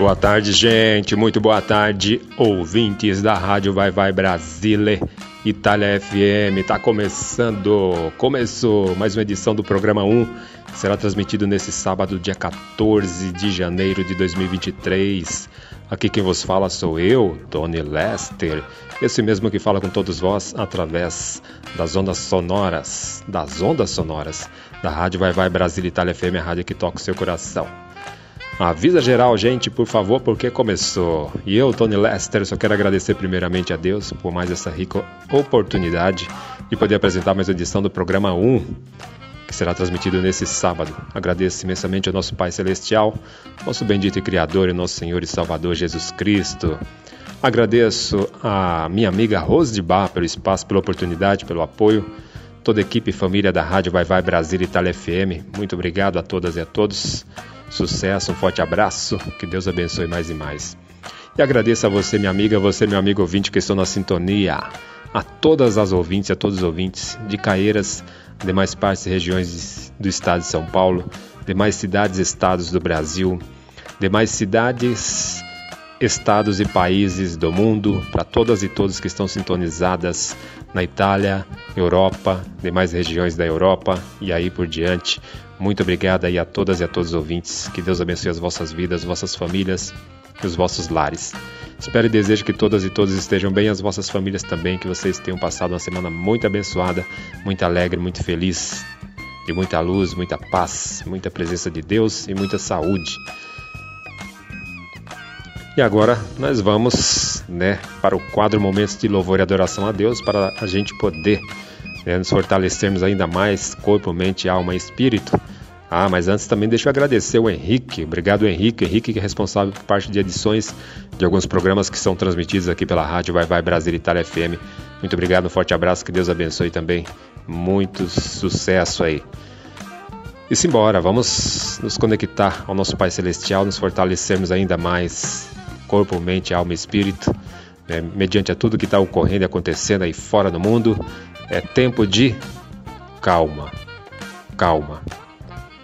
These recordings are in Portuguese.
Boa tarde, gente. Muito boa tarde, ouvintes da Rádio Vai Vai Brasile, Itália FM. Tá começando, começou mais uma edição do programa 1. Será transmitido nesse sábado, dia 14 de janeiro de 2023. Aqui quem vos fala sou eu, Tony Lester, esse mesmo que fala com todos vós através das ondas sonoras, das ondas sonoras da Rádio Vai Vai Brasília Itália FM, a rádio que toca o seu coração. Avisa geral, gente, por favor, porque começou. E eu, Tony Lester, só quero agradecer primeiramente a Deus por mais essa rica oportunidade de poder apresentar mais uma edição do programa 1, que será transmitido nesse sábado. Agradeço imensamente ao nosso Pai Celestial, nosso bendito e Criador e nosso Senhor e Salvador Jesus Cristo. Agradeço a minha amiga Rose de Bar pelo espaço, pela oportunidade, pelo apoio. Toda a equipe e família da Rádio Vai Vai Brasil Itália FM. Muito obrigado a todas e a todos. Sucesso, um forte abraço, que Deus abençoe mais e mais. E agradeço a você, minha amiga, você, meu amigo ouvinte, que estão na sintonia. A todas as ouvintes, a todos os ouvintes de Caeiras, demais partes e regiões do estado de São Paulo, demais cidades e estados do Brasil, demais cidades, estados e países do mundo, para todas e todos que estão sintonizadas na Itália, Europa, demais regiões da Europa e aí por diante. Muito obrigado aí a todas e a todos os ouvintes. Que Deus abençoe as vossas vidas, vossas famílias e os vossos lares. Espero e desejo que todas e todos estejam bem, as vossas famílias também, que vocês tenham passado uma semana muito abençoada, muito alegre, muito feliz, de muita luz, muita paz, muita presença de Deus e muita saúde. E agora nós vamos né, para o quadro Momentos de Louvor e Adoração a Deus, para a gente poder né, nos fortalecermos ainda mais, corpo, mente, alma e espírito. Ah, mas antes também deixa eu agradecer o Henrique. Obrigado, Henrique. Henrique que é responsável por parte de edições de alguns programas que são transmitidos aqui pela rádio Vai Vai Brasil Itália FM. Muito obrigado, um forte abraço, que Deus abençoe também. Muito sucesso aí. E simbora, vamos nos conectar ao nosso Pai Celestial, nos fortalecermos ainda mais, corpo, mente, alma e espírito, né, mediante a tudo que está ocorrendo e acontecendo aí fora do mundo. É tempo de calma, calma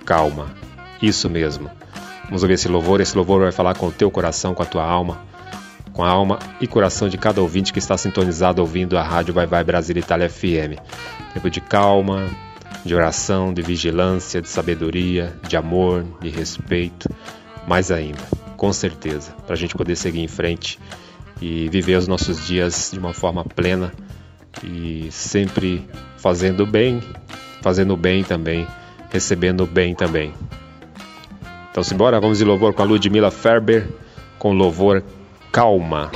calma. Isso mesmo. Vamos ouvir esse louvor. Esse louvor vai falar com o teu coração, com a tua alma, com a alma e coração de cada ouvinte que está sintonizado ouvindo a rádio Vai Vai Brasil Itália FM. Tempo de calma, de oração, de vigilância, de sabedoria, de amor, de respeito, mais ainda, com certeza, para a gente poder seguir em frente e viver os nossos dias de uma forma plena e sempre fazendo bem, fazendo bem também recebendo bem também. Então simbora, vamos de louvor com a Ludmilla Ferber, com louvor Calma.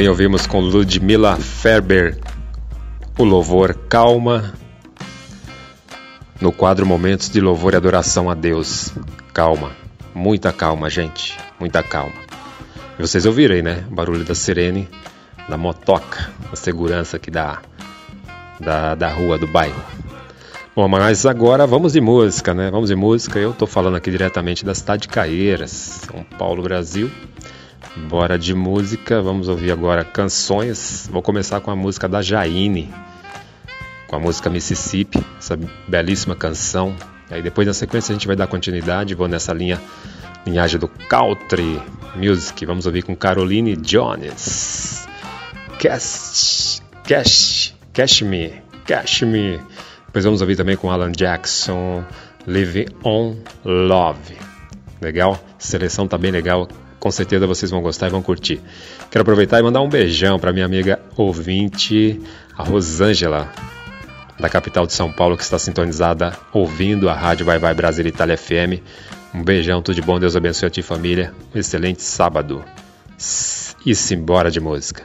Bem, ouvimos com Ludmila Ferber o louvor Calma no quadro Momentos de Louvor e Adoração a Deus. Calma, muita calma, gente, muita calma. E vocês ouviram aí, né? O barulho da sirene, da motoca, a segurança aqui da, da, da rua, do bairro. Bom, mas agora vamos de música, né? Vamos de música. Eu tô falando aqui diretamente da cidade de Caeiras, São Paulo, Brasil. Bora de música, vamos ouvir agora canções. Vou começar com a música da Jaine, com a música Mississippi, essa belíssima canção. Aí depois na sequência a gente vai dar continuidade, vou nessa linha linhagem do country music. Vamos ouvir com Caroline Jones. Cash, cash, cash me, cash me. Depois vamos ouvir também com Alan Jackson, Living on Love. Legal? Seleção tá bem legal com certeza vocês vão gostar e vão curtir. Quero aproveitar e mandar um beijão para minha amiga ouvinte, a Rosângela, da capital de São Paulo, que está sintonizada ouvindo a rádio Vai Vai Brasil Itália FM. Um beijão, tudo de bom, Deus abençoe a ti família. Um excelente sábado. E simbora de música.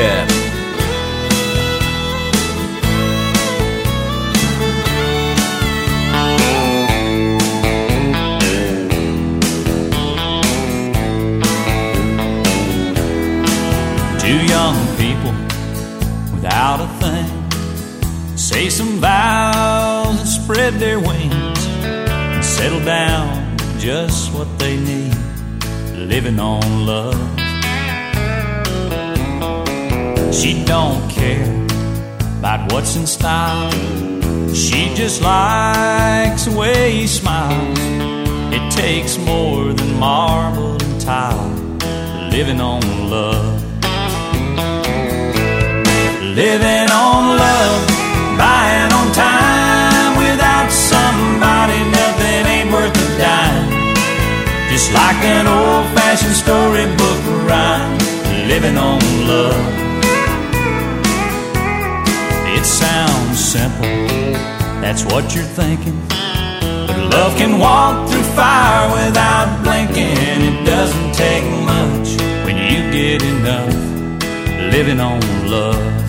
What's in style. She just likes the way he smiles. It takes more than marble and tile living on love. Living on love, buying on time without somebody, nothing ain't worth a dime. Just like an old fashioned storybook rhyme, living on love. Simple, that's what you're thinking. But love can walk through fire without blinking. It doesn't take much when you get enough living on love.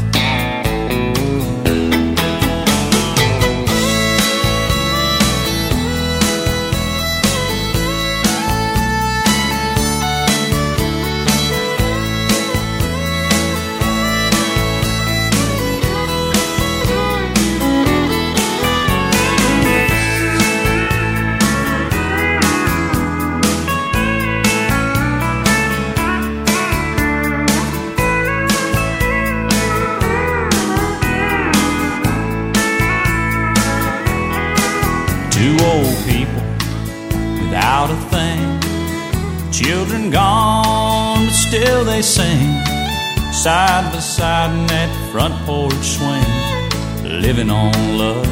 Side by side in that front porch swing. Living on love.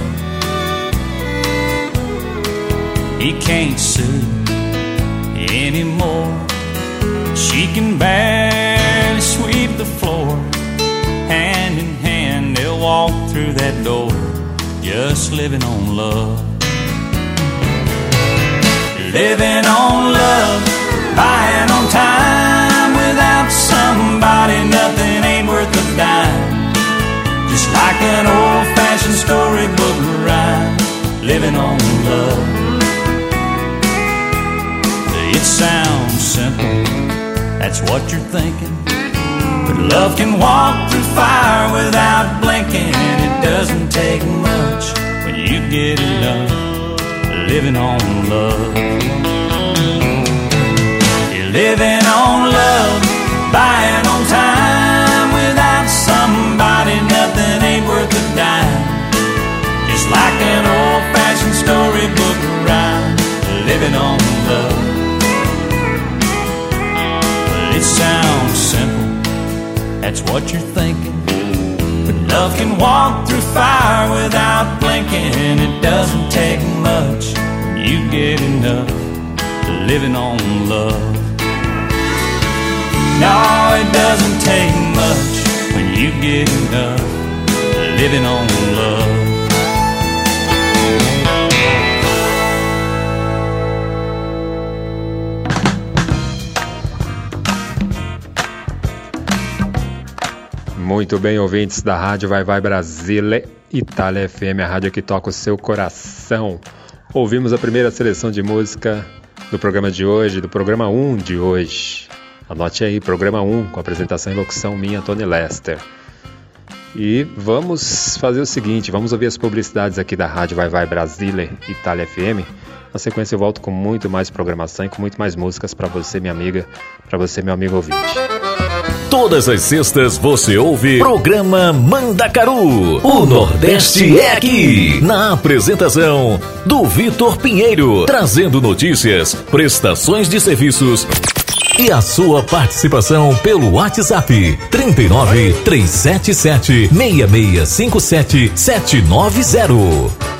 He can't sue anymore. She can barely sweep the floor. Hand in hand, they'll walk through that door, just living on love. Living on love, buying nothing ain't worth a dime. Just like an old fashioned storybook rhyme, living on love. It sounds simple, that's what you're thinking. But love can walk through fire without blinking. And it doesn't take much when you get enough living on love. Living on love, buying on time. Living on love. Well, it sounds simple, that's what you're thinking. But love can walk through fire without blinking. It doesn't take much when you get enough living on love. No, it doesn't take much when you get enough living on love. Muito bem, ouvintes da Rádio Vai Vai Brasile, Itália FM, a rádio que toca o seu coração. Ouvimos a primeira seleção de música do programa de hoje, do programa 1 de hoje. Anote aí, programa 1, com apresentação e locução minha, Tony Lester. E vamos fazer o seguinte, vamos ouvir as publicidades aqui da Rádio Vai Vai Brasile, Itália FM. Na sequência eu volto com muito mais programação e com muito mais músicas para você, minha amiga, para você, meu amigo ouvinte. Todas as sextas você ouve programa Mandacaru. O Nordeste é aqui. Na apresentação do Vitor Pinheiro, trazendo notícias, prestações de serviços e a sua participação pelo WhatsApp 39 377 6657 790.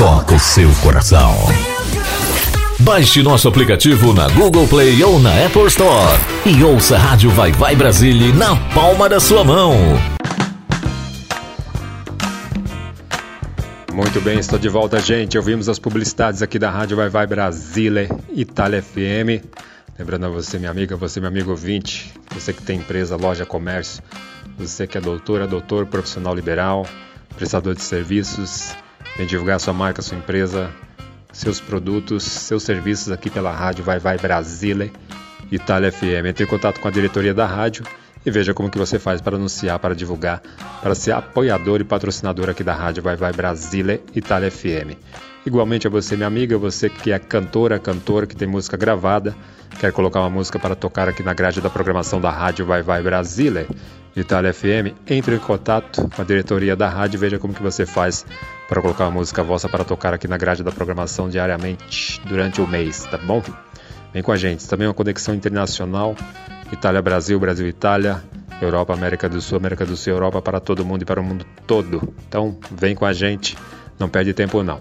toca o seu coração. Baixe nosso aplicativo na Google Play ou na Apple Store e ouça a Rádio Vai Vai Brasília na palma da sua mão. Muito bem, estou de volta, gente. Ouvimos as publicidades aqui da Rádio Vai Vai Brasília, Itália FM. Lembrando a você, minha amiga, você, meu amigo ouvinte, você que tem empresa, loja, comércio, você que é doutora, doutor, profissional liberal, prestador de serviços, vem divulgar sua marca, sua empresa, seus produtos, seus serviços aqui pela rádio Vai Vai Brasília, Itália FM. Entre em contato com a diretoria da rádio e veja como que você faz para anunciar, para divulgar, para ser apoiador e patrocinador aqui da rádio Vai Vai Brasília, Itália FM. Igualmente a você, minha amiga, você que é cantora, cantor, que tem música gravada, quer colocar uma música para tocar aqui na grade da programação da rádio Vai Vai Brasília, Itália FM, entre em contato com a diretoria da rádio e veja como que você faz para colocar uma música vossa para tocar aqui na grade da programação diariamente durante o mês, tá bom? Vem com a gente. Também uma conexão internacional, Itália-Brasil, Brasil-Itália, Europa, América do Sul, América do Sul, Europa para todo mundo e para o mundo todo. Então, vem com a gente, não perde tempo não.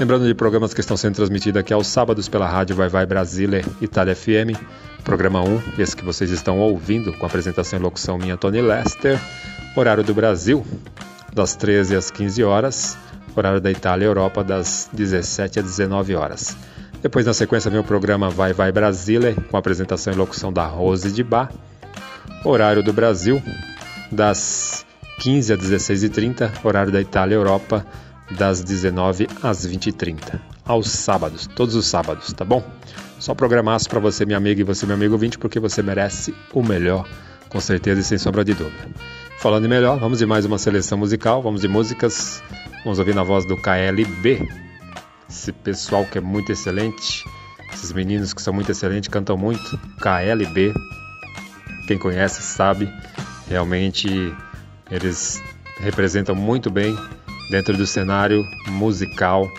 Lembrando de programas que estão sendo transmitidos aqui aos sábados pela rádio Vai Vai Brasília, Itália FM, programa 1, esse que vocês estão ouvindo, com apresentação e locução minha, Tony Lester, horário do Brasil, das 13 às 15 horas, horário da Itália e Europa, das 17 às 19 horas. Depois, na sequência, vem o programa Vai Vai Brasília, com apresentação e locução da Rose de Bar. Horário do Brasil, das 15 às 16h30. Horário da Itália e Europa, das 19 às 20h30. Aos sábados, todos os sábados, tá bom? Só programaço para você, minha amiga, e você, meu amigo ouvinte, porque você merece o melhor, com certeza e sem sombra de dúvida. Falando em melhor, vamos de mais uma seleção musical, vamos de músicas. Vamos ouvir na voz do KLB, esse pessoal que é muito excelente, esses meninos que são muito excelentes, cantam muito. KLB, quem conhece sabe, realmente eles representam muito bem dentro do cenário musical.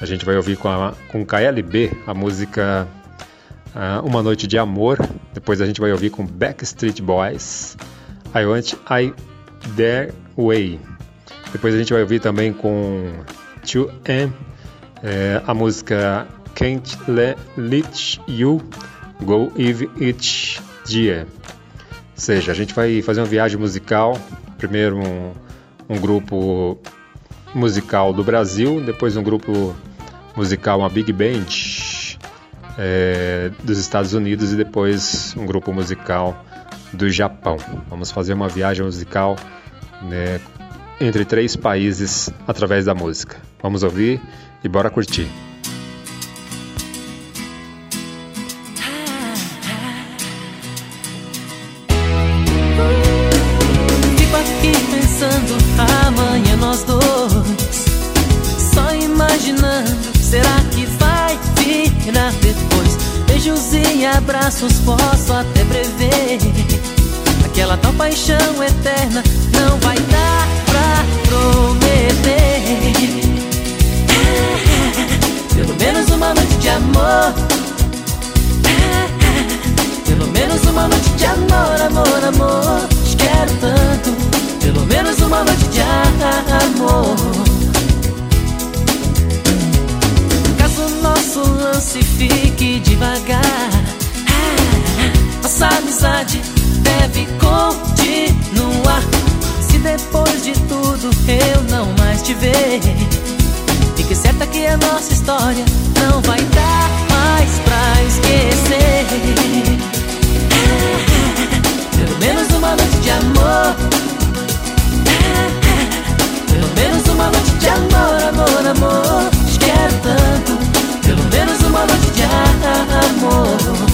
A gente vai ouvir com, a, com KLB a música uh, Uma Noite de Amor. Depois a gente vai ouvir com Backstreet Boys I Want I Their Way. Depois a gente vai ouvir também com 2M é, a música Can't Let You Go If Each Year. Ou seja, a gente vai fazer uma viagem musical. Primeiro um, um grupo musical do Brasil, depois um grupo musical, uma big band é, dos Estados Unidos e depois um grupo musical do Japão. Vamos fazer uma viagem musical né, entre três países através da música. Vamos ouvir e bora curtir. Fico aqui pensando amanhã nós dois. Só imaginando, será que vai virar depois? Beijos e abraços posso até prever. Aquela tal paixão eterna não vai dar uma noite de amor. Pelo menos uma noite de amor, amor, amor. Te quero tanto. Pelo menos uma noite de amor. Caso nosso lance fique devagar, nossa amizade deve continuar. Se depois de tudo eu não mais te ver Fique certa que a nossa história não vai dar mais pra esquecer. Pelo menos uma noite de amor. Pelo menos uma noite de amor, amor, amor. Te quero tanto. Pelo menos uma noite de amor.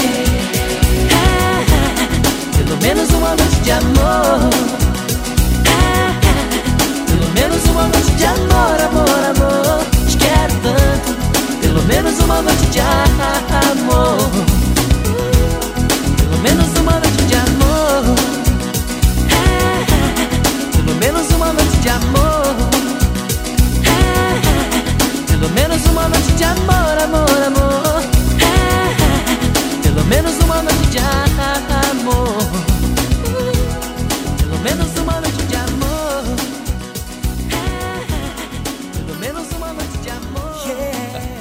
de amor. Pelo menos uma noite de amor, amor, amor. Te quero tanto. Pelo menos uma noite de amor menos uma noite de amor. Pelo menos uma noite de amor. Pelo menos uma noite de amor,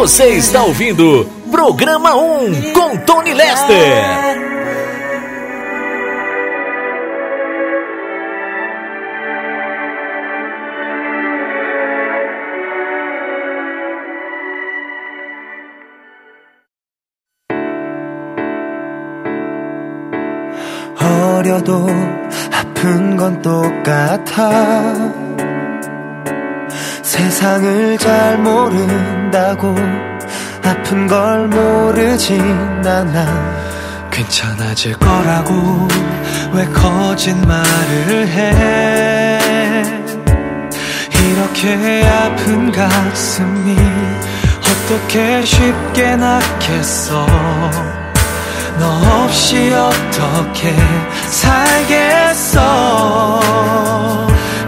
Você está ouvindo Programa 1 com Tony Lester. 어려도 아픈 건 똑같아 세상을 잘 모른다고 아픈 걸 모르진 않아. 괜찮아질 거라고 왜 거짓말을 해? 이렇게 아픈 가슴이 어떻게 쉽게 낫겠어? 너 없이 어떻게 살겠어?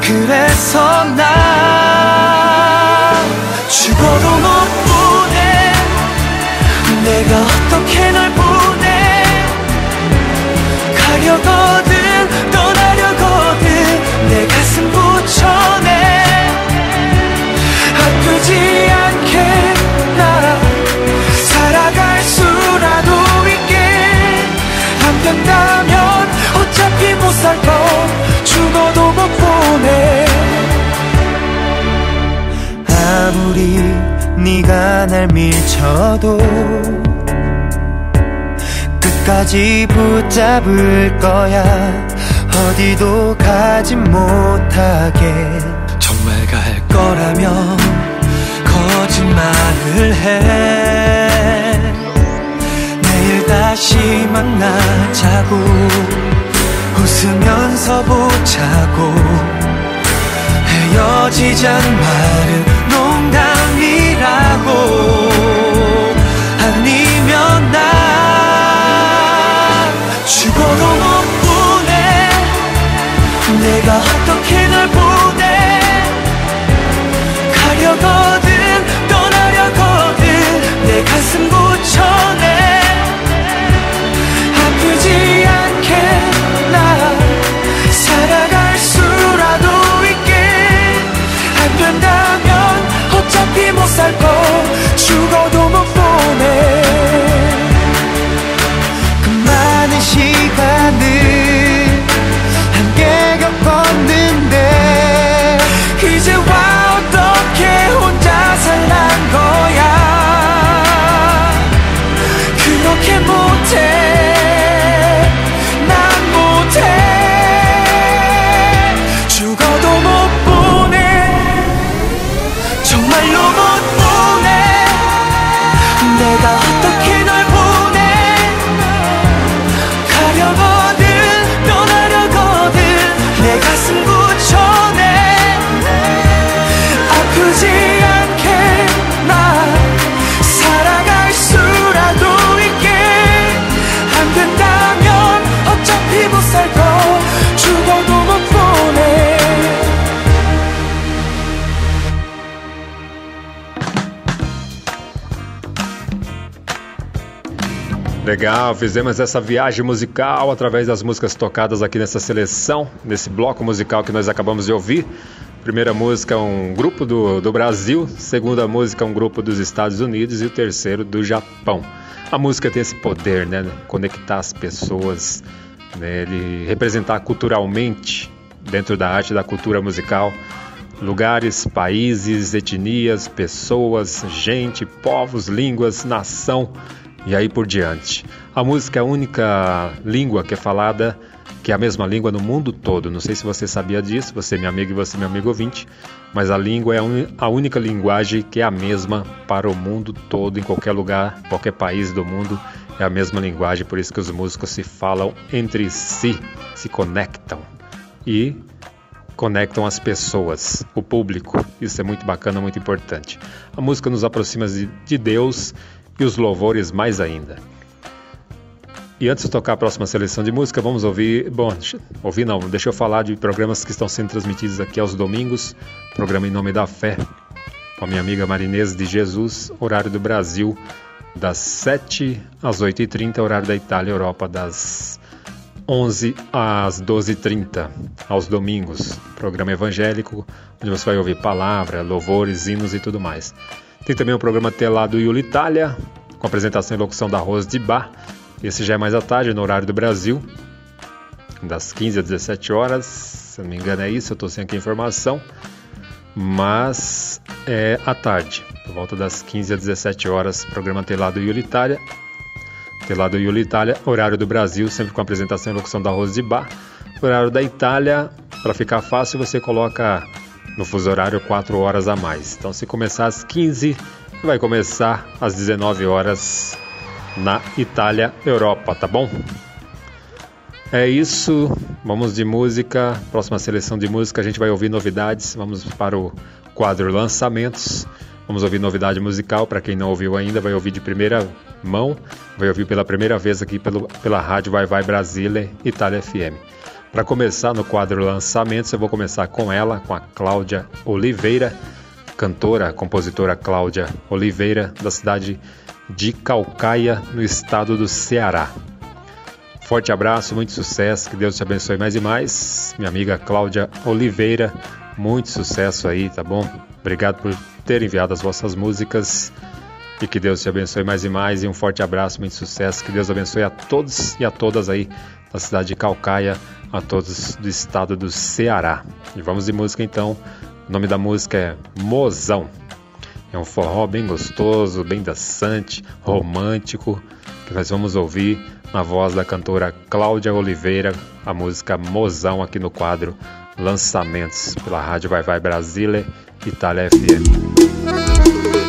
그래서 나 죽어도 못 보내. 내가 어떻게 널 보내? 가려거든 아무리 네가 날 밀쳐도 끝까지 붙잡을 거야. 어디도 가지 못하게. 정말 갈 거라면 거짓말을 해. 내일 다시 만나자고. 웃으면서 보자고. 헤어지자는 말은 농담이라고 아니면 나 죽어도 못 보내. 내가 어떻게 널 보내. 가려거든 떠나려거든 내 가슴 붙여내. 아프지 않게 나 살아 살거 죽어도 못 보내 Legal, fizemos essa viagem musical através das músicas tocadas aqui nessa seleção, nesse bloco musical que nós acabamos de ouvir. Primeira música, um grupo do, do Brasil, segunda música, um grupo dos Estados Unidos e o terceiro do Japão. A música tem esse poder, né? Conectar as pessoas, né? Ele representar culturalmente, dentro da arte da cultura musical, lugares, países, etnias, pessoas, gente, povos, línguas, nação e aí por diante. A música é a única língua que é falada, que é a mesma língua no mundo todo. Não sei se você sabia disso, você é meu amigo e você é meu amigo ouvinte, mas a língua é a única linguagem que é a mesma para o mundo todo, em qualquer lugar, qualquer país do mundo. É a mesma linguagem, por isso que os músicos se falam entre si, se conectam e conectam as pessoas, o público. Isso é muito bacana, muito importante. A música nos aproxima de Deus e os louvores mais ainda. E antes de tocar a próxima seleção de música, vamos ouvir. Bom, ouvir não, deixa eu falar de programas que estão sendo transmitidos aqui aos domingos. Programa Em Nome da Fé, com a minha amiga Marinês de Jesus, horário do Brasil, das 7 às 8h30, horário da Itália e Europa, das 11 às 12h30, aos domingos. Programa evangélico, onde você vai ouvir palavra, louvores, hinos e tudo mais. Tem também o programa Telado Yuli Itália, com apresentação e locução da Rose de Bar. Esse já é mais à tarde, no horário do Brasil, das 15 às 17 horas. Se não me engano é isso, eu estou sem aqui a informação. Mas é à tarde, por volta das 15 às 17 horas, programa Telado Yuli Itália. Telado Yuli Itália, horário do Brasil, sempre com apresentação e locução da Rose de Bar. Horário da Itália, para ficar fácil, você coloca no fuso horário 4 horas a mais. Então, se começar às 15, vai começar às 19 horas na Itália, Europa, tá bom? É isso, vamos de música. Próxima seleção de música, a gente vai ouvir novidades. Vamos para o quadro Lançamentos. Vamos ouvir novidade musical. Para quem não ouviu ainda, vai ouvir de primeira mão. Vai ouvir pela primeira vez aqui pelo, pela rádio Vai Vai Brasília, Itália FM. Para começar no quadro Lançamentos, eu vou começar com ela, com a Cláudia Oliveira, cantora, compositora Cláudia Oliveira, da cidade de Calcaia, no estado do Ceará. Forte abraço, muito sucesso, que Deus te abençoe mais e mais. Minha amiga Cláudia Oliveira, muito sucesso aí, tá bom? Obrigado por ter enviado as vossas músicas e que Deus te abençoe mais e mais. E um forte abraço, muito sucesso, que Deus abençoe a todos e a todas aí da cidade de Calcaia, a todos do estado do Ceará. E vamos de música então. O nome da música é Mozão. É um forró bem gostoso, bem dançante, romântico, que nós vamos ouvir na voz da cantora Cláudia Oliveira, a música Mozão aqui no quadro Lançamentos pela Rádio Vai Vai Brasília, Itália FM.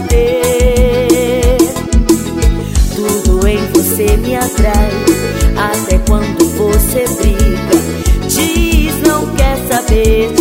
Nossas diferenças nos afastam, mas também ela nos une.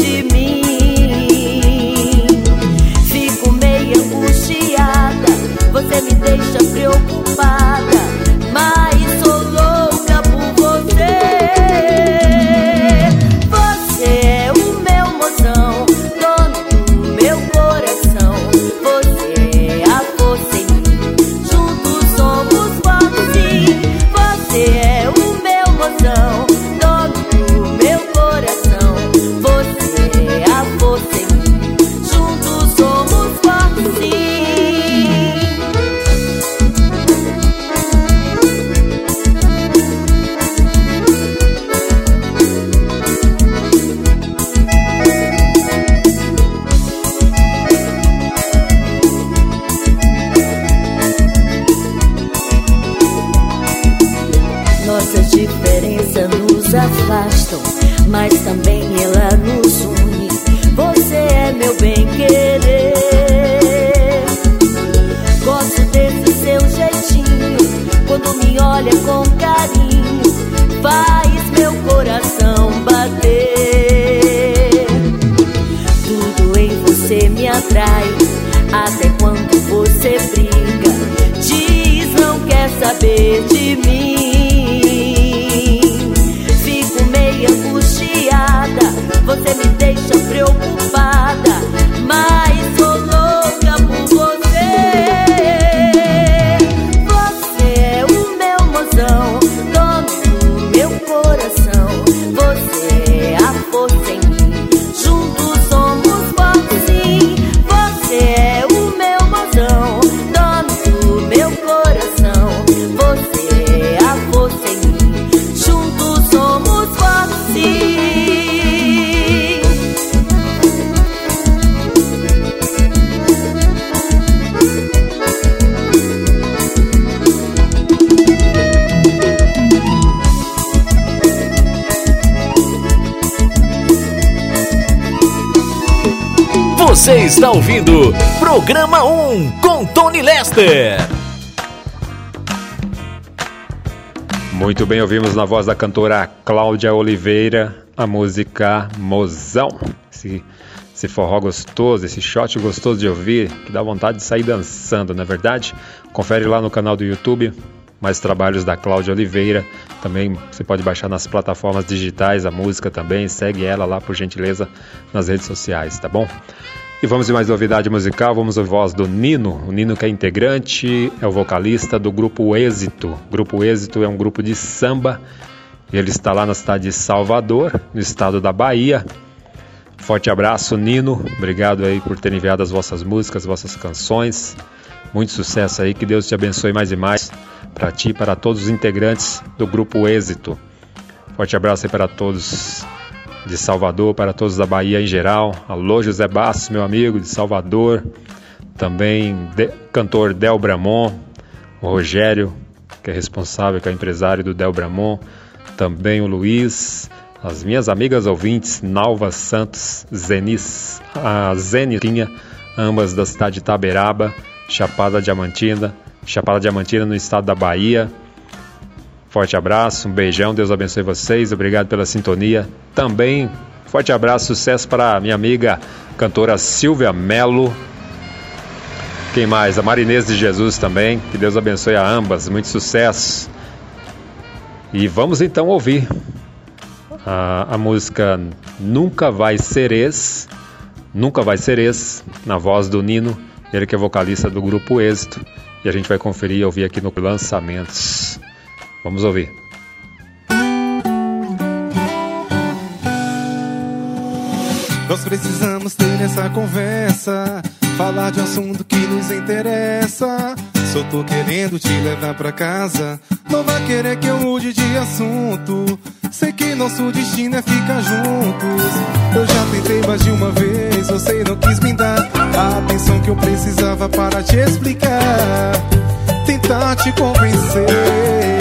Muito bem, ouvimos na voz da cantora Cláudia Oliveira a música Mozão. Esse, esse forró gostoso, esse shot gostoso de ouvir, que dá vontade de sair dançando, não é verdade? Confere lá no canal do YouTube mais trabalhos da Cláudia Oliveira. Também você pode baixar nas plataformas digitais a música também. Segue ela lá, por gentileza, nas redes sociais, tá bom? E vamos de mais novidade musical, vamos ouvir a voz do Nino. O Nino que é integrante, é o vocalista do grupo Êxito. O grupo Êxito é um grupo de samba. Ele está lá na cidade de Salvador, no estado da Bahia. Forte abraço, Nino. Obrigado aí por ter enviado as vossas músicas, vossas canções. Muito sucesso aí, que Deus te abençoe mais e mais para ti e para todos os integrantes do grupo Êxito. Forte abraço aí para todos de Salvador, para todos da Bahia em geral. Alô, José Bastos, meu amigo de Salvador. Também de, cantor Del Bramon, o Rogério, que é responsável, que é empresário do Del Bramon. Também o Luiz, as minhas amigas ouvintes, Nalva Santos, Zenis, a Zenitinha, ambas da cidade de Taberaba, Chapada Diamantina, Chapada Diamantina no estado da Bahia. Forte abraço, um beijão, Deus abençoe vocês, obrigado pela sintonia. Também, forte abraço, sucesso para minha amiga cantora Silvia Melo. Quem mais? A Marinês de Jesus também, que Deus abençoe a ambas, muito sucesso. E vamos então ouvir a, a música Nunca Vai Ser Ex, Nunca Vai Ser Ex, na voz do Nino, ele que é vocalista do grupo Êxito. E a gente vai conferir e ouvir aqui no Lançamentos. Vamos ouvir. Nós precisamos ter essa conversa, falar de um assunto que nos interessa. Só tô querendo te levar pra casa, não vai querer que eu mude de assunto. Sei que nosso destino é ficar juntos. Eu já tentei mais de uma vez, você não quis me dar a atenção que eu precisava para te explicar. Tentar te convencer.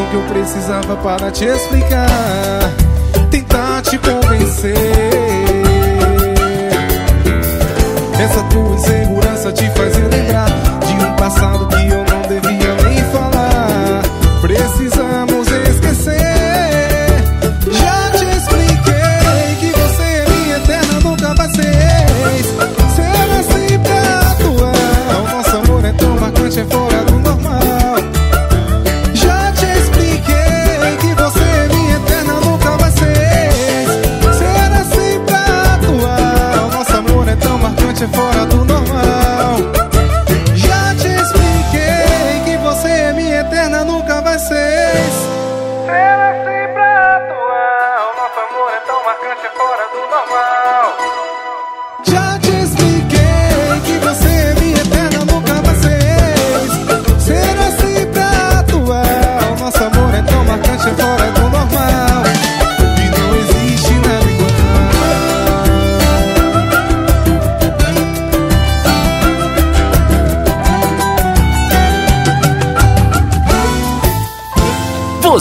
Que eu precisava para te explicar. Tentar te convencer. Essa tua insegurança te faz lembrar de um passado que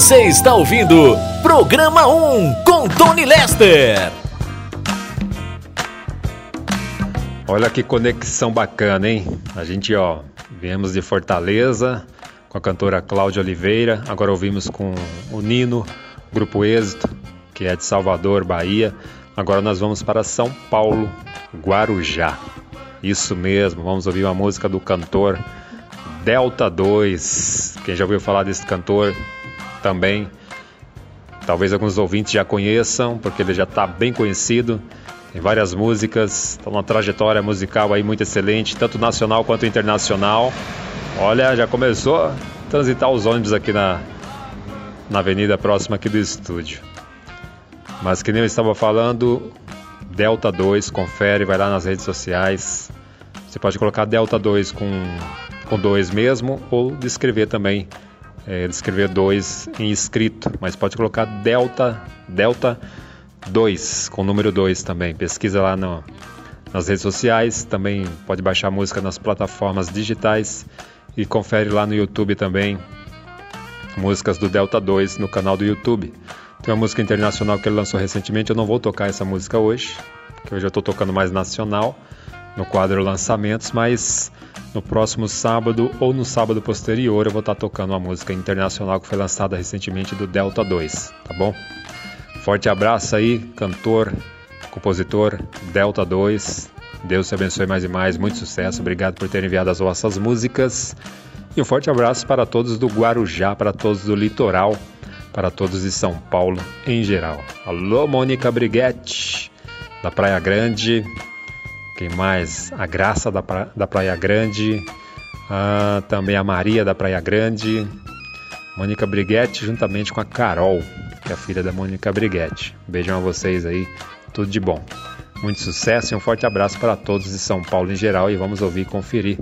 Você está ouvindo Programa 1 com Tony Lester. Olha que conexão bacana, hein? A gente, ó, viemos de Fortaleza com a cantora Cláudia Oliveira, agora ouvimos com o Nino, Grupo Êxito, que é de Salvador, Bahia. Agora nós vamos para São Paulo, Guarujá. Isso mesmo, vamos ouvir uma música do cantor Delta 2. Quem já ouviu falar desse cantor também, talvez alguns ouvintes já conheçam, porque ele já está bem conhecido. Tem várias músicas, está uma trajetória musical aí muito excelente, tanto nacional quanto internacional. Olha, já começou a transitar os ônibus aqui na, na avenida próxima aqui do estúdio. Mas que nem eu estava falando, Delta 2, confere, vai lá nas redes sociais. Você pode colocar Delta 2 com, com 2 mesmo ou descrever também, é, descrever 2 em escrito, mas pode colocar Delta, Delta 2 com número 2 também. Pesquisa lá no, nas redes sociais, também pode baixar a música nas plataformas digitais e confere lá no YouTube também músicas do Delta 2 no canal do YouTube. Tem uma música internacional que ele lançou recentemente, eu não vou tocar essa música hoje, porque hoje eu estou tocando mais nacional no quadro Lançamentos, mas no próximo sábado ou no sábado posterior eu vou estar tocando uma música internacional que foi lançada recentemente do Delta 2, tá bom? Forte abraço aí, cantor, compositor Delta 2. Deus te abençoe mais e mais, muito sucesso. Obrigado por ter enviado as vossas músicas. E um forte abraço para todos do Guarujá, para todos do litoral para todos de São Paulo em geral. Alô, Mônica Briguete, da Praia Grande. Quem mais? A Graça da, pra... da Praia Grande. Ah, também a Maria da Praia Grande. Mônica Briguete, juntamente com a Carol, que é a filha da Mônica Briguete. Beijão a vocês aí, tudo de bom. Muito sucesso e um forte abraço para todos de São Paulo em geral. E vamos ouvir e conferir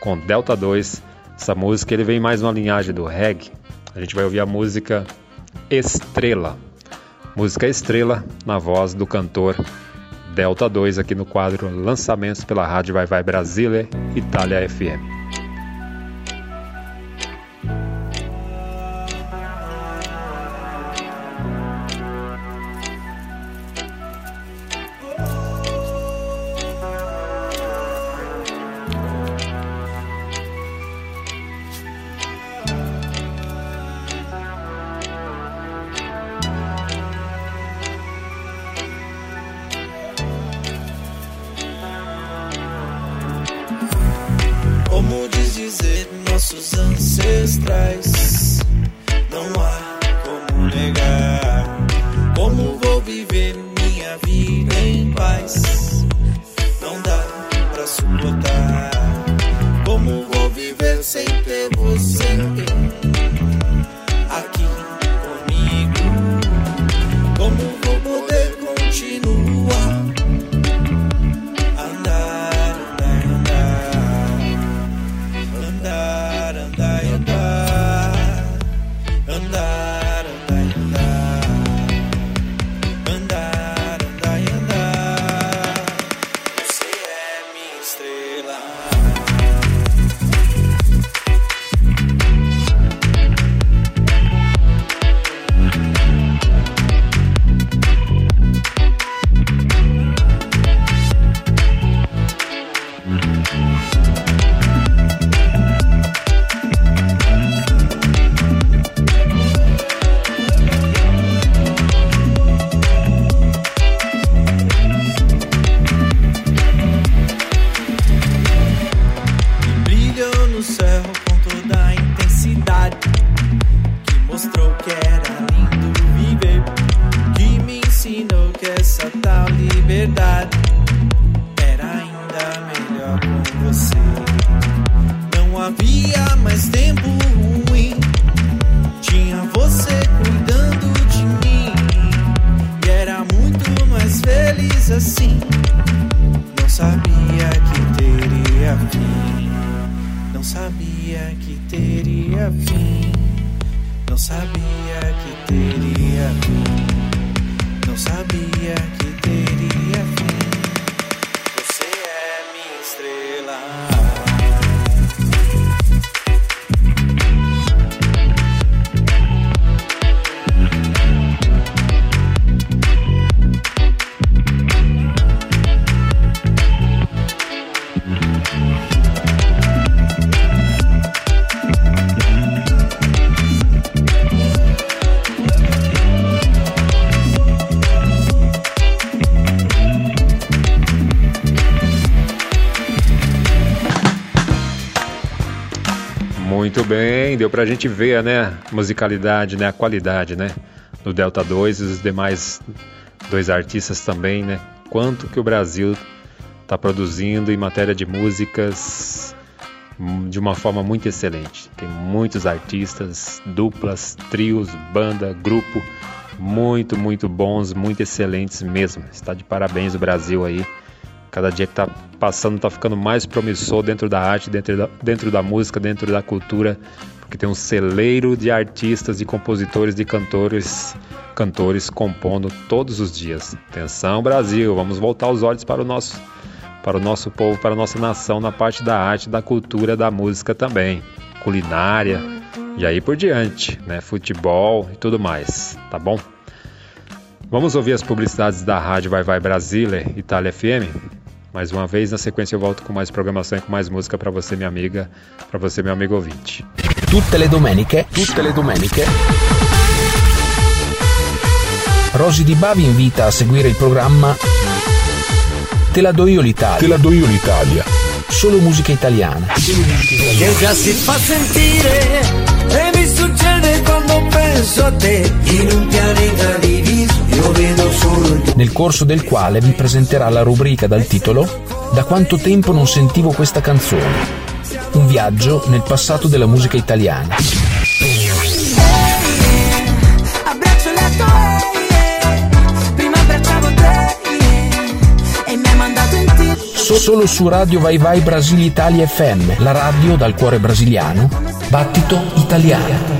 com Delta 2 essa música. Ele vem mais uma linhagem do reggae. A gente vai ouvir a música Estrela. Música Estrela na voz do cantor Delta 2 aqui no quadro Lançamentos pela Rádio Vai Vai Brasília, Itália FM. havia mais tempo ruim. Tinha você cuidando de mim. E era muito mais feliz assim. Não sabia que teria fim. Não sabia que teria fim. Não sabia que teria fim. Não sabia que Muito bem, deu pra gente ver, né, musicalidade, né, a qualidade, né, do Delta 2 e os demais dois artistas também, né, quanto que o Brasil está produzindo em matéria de músicas de uma forma muito excelente. Tem muitos artistas, duplas, trios, banda, grupo, muito, muito bons, muito excelentes mesmo. Está de parabéns o Brasil aí. Cada dia que está passando está ficando mais promissor dentro da arte, dentro da, dentro da música, dentro da cultura, porque tem um celeiro de artistas, e compositores, de cantores, cantores compondo todos os dias. Atenção Brasil, vamos voltar os olhos para o nosso para o nosso povo, para a nossa nação na parte da arte, da cultura, da música também, culinária e aí por diante, né? Futebol e tudo mais, tá bom? Vamos ouvir as publicidades da Rádio Vai Vai Brasília, Itália FM. Mais uma vez, na sequência eu volto com mais programação e com mais música para você, minha amiga, para você, meu amigo ouvinte. Tutte le domeniche, tutte le domeniche. Rosy Di Bavi invita a seguire il programma Te la do io l'Italia. Te la do io l'Italia. Solo musica italiana. Che già si fa sentire e mi succede quando penso a te in un pianeta diviso Nel corso del quale vi presenterà la rubrica dal titolo Da quanto tempo non sentivo questa canzone. Un viaggio nel passato della musica italiana. Solo su Radio Vai Vai Brasile Italia FM, la radio dal cuore brasiliano. Battito italiano.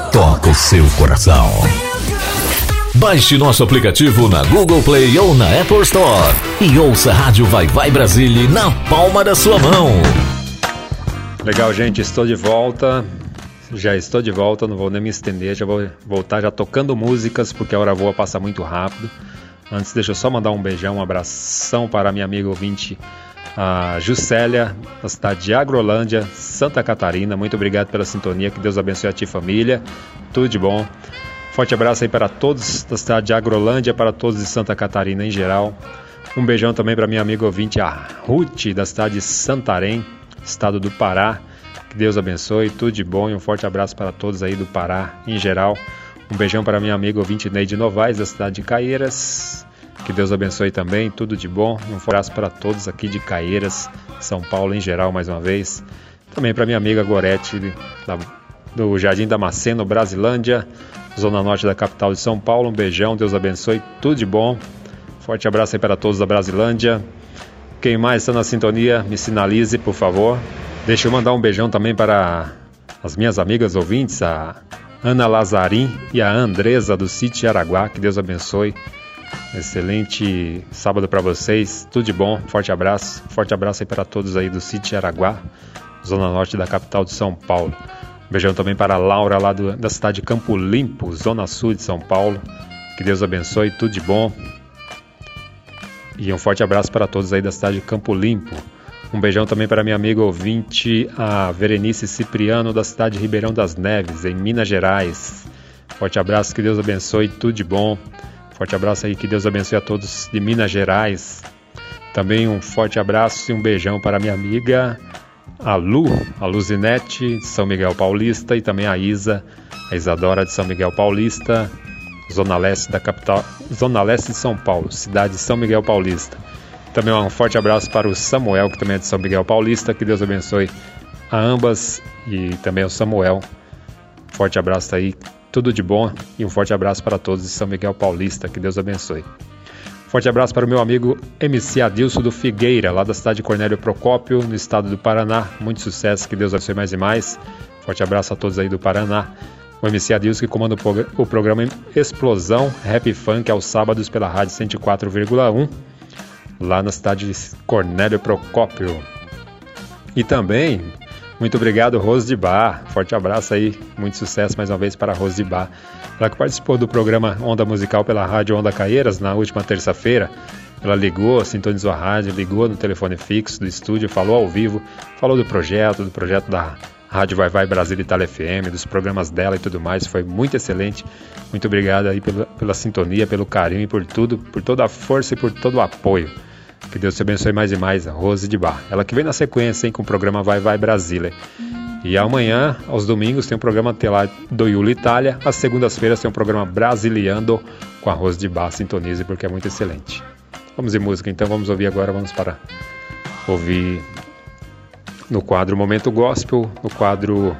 toca o seu coração. Baixe nosso aplicativo na Google Play ou na Apple Store e ouça a Rádio Vai Vai Brasília na palma da sua mão. Legal, gente, estou de volta. Já estou de volta, não vou nem me estender, já vou voltar já tocando músicas, porque a hora voa passa muito rápido. Antes, deixa eu só mandar um beijão, um abração para minha amiga ouvinte, a Juscelia, da cidade de Agrolândia, Santa Catarina. Muito obrigado pela sintonia, que Deus abençoe a ti, família. Tudo de bom. Forte abraço aí para todos da cidade de Agrolândia, para todos de Santa Catarina em geral. Um beijão também para minha amiga ouvinte, a Ruth, da cidade de Santarém, estado do Pará. Que Deus abençoe, tudo de bom e um forte abraço para todos aí do Pará em geral. Um beijão para minha amiga ouvinte Neide Novaes, da cidade de Caieiras. Que Deus abençoe também, tudo de bom. Um abraço para todos aqui de Caieiras, São Paulo em geral, mais uma vez. Também para minha amiga Gorete, da- do Jardim Damasceno, Brasilândia, zona norte da capital de São Paulo. Um beijão, Deus abençoe, tudo de bom. Forte abraço aí para todos da Brasilândia. Quem mais está na sintonia, me sinalize, por favor. Deixa eu mandar um beijão também para as minhas amigas ouvintes, a Ana Lazarim e a Andresa do Sítio Araguá. Que Deus abençoe. Excelente sábado para vocês. Tudo de bom. Forte abraço. Forte abraço aí para todos aí do Sítio Araguá, zona norte da capital de São Paulo. Beijão também para a Laura lá do- da cidade de Campo Limpo, zona sul de São Paulo. Que Deus abençoe. Tudo de bom. E um forte abraço para todos aí da cidade de Campo Limpo. Um beijão também para minha amiga ouvinte, a Verenice Cipriano, da cidade de Ribeirão das Neves, em Minas Gerais. Forte abraço, que Deus abençoe, tudo de bom. Forte abraço aí, que Deus abençoe a todos de Minas Gerais. Também um forte abraço e um beijão para minha amiga, a Lu, a Luzinete, de São Miguel Paulista, e também a Isa, a Isadora de São Miguel Paulista, Zona Leste da capital, Zona Leste de São Paulo, cidade de São Miguel Paulista. Também um forte abraço para o Samuel, que também é de São Miguel Paulista. Que Deus abençoe a ambas e também ao Samuel. Forte abraço aí, tudo de bom e um forte abraço para todos de São Miguel Paulista. Que Deus abençoe. Forte abraço para o meu amigo MC Adilson do Figueira, lá da cidade de Cornélio Procópio, no estado do Paraná. Muito sucesso, que Deus abençoe mais e mais. Forte abraço a todos aí do Paraná. O MC Adilson que comanda o programa Explosão Rap Funk aos sábados pela rádio 104,1 lá na cidade de Cornélio Procópio. E também, muito obrigado Rose de Bar, forte abraço aí, muito sucesso mais uma vez para a Rose de Bar. Ela que participou do programa Onda Musical pela rádio Onda Caieiras na última terça-feira. Ela ligou, sintonizou a rádio, ligou no telefone fixo do estúdio, falou ao vivo, falou do projeto, do projeto da Rádio Vai Vai Brasil Itália FM, dos programas dela e tudo mais. Foi muito excelente. Muito obrigado aí pela, pela sintonia, pelo carinho e por tudo, por toda a força e por todo o apoio. Que Deus te abençoe mais e mais, Rose de Bar. Ela que vem na sequência hein, com o programa Vai Vai Brasília. E amanhã, aos domingos, tem o um programa do Iulo Itália. Às segundas-feiras tem o um programa Brasiliando com a Rose de Bar. Sintonize porque é muito excelente. Vamos em música, então vamos ouvir agora. Vamos para ouvir no quadro Momento Gospel, no quadro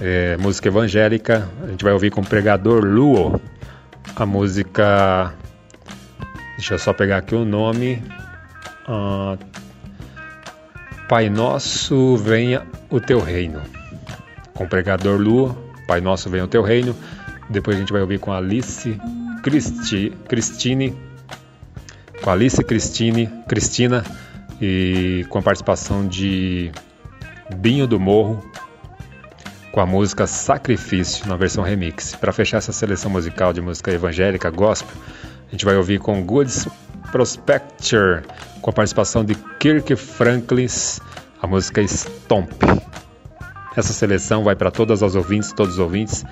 é, Música Evangélica. A gente vai ouvir com o pregador Luo a música. Deixa eu só pegar aqui o nome. Ah, Pai Nosso, venha o teu reino. Com o pregador Luo, Pai Nosso, venha o teu reino. Depois a gente vai ouvir com Alice Christi, Christine, com Alice Christine, Cristina e com a participação de Binho do Morro com a música Sacrifício na versão remix. Para fechar essa seleção musical de música evangélica gospel, a gente vai ouvir com Goods Prospector com a participação de Kirk Franklin a música Stomp. Essa seleção vai para todas as ouvintes, todos os ouvintes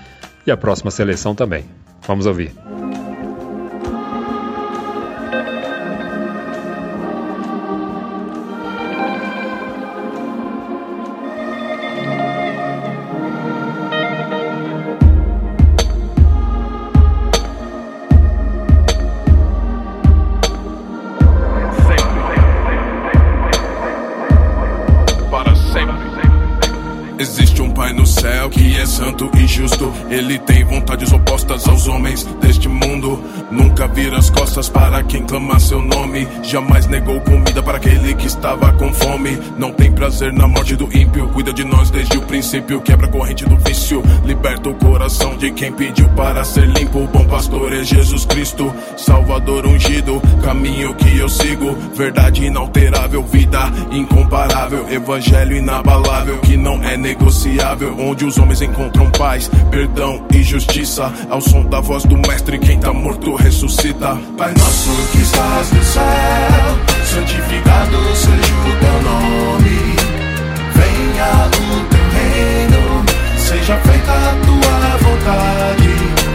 e a próxima seleção também. Vamos ouvir. Para quem clama seu nome. Jamais negou comida para aquele que estava com fome. Não tem prazer na morte do ímpio. Cuida de nós desde o princípio. Quebra a corrente do vício. Liberta o coração de quem pediu para ser limpo. O bom pastor é Jesus Cristo, Salvador ungido. Caminho que eu sigo. Verdade inalterável, vida incomparável. Evangelho inabalável que não é negociável. Onde os homens encontram paz, perdão e justiça. Ao som da voz do Mestre, quem tá morto ressuscita. Pai nosso que estás no céu, santificado seja o teu nome. Venha o teu reino, seja feita a tua vontade.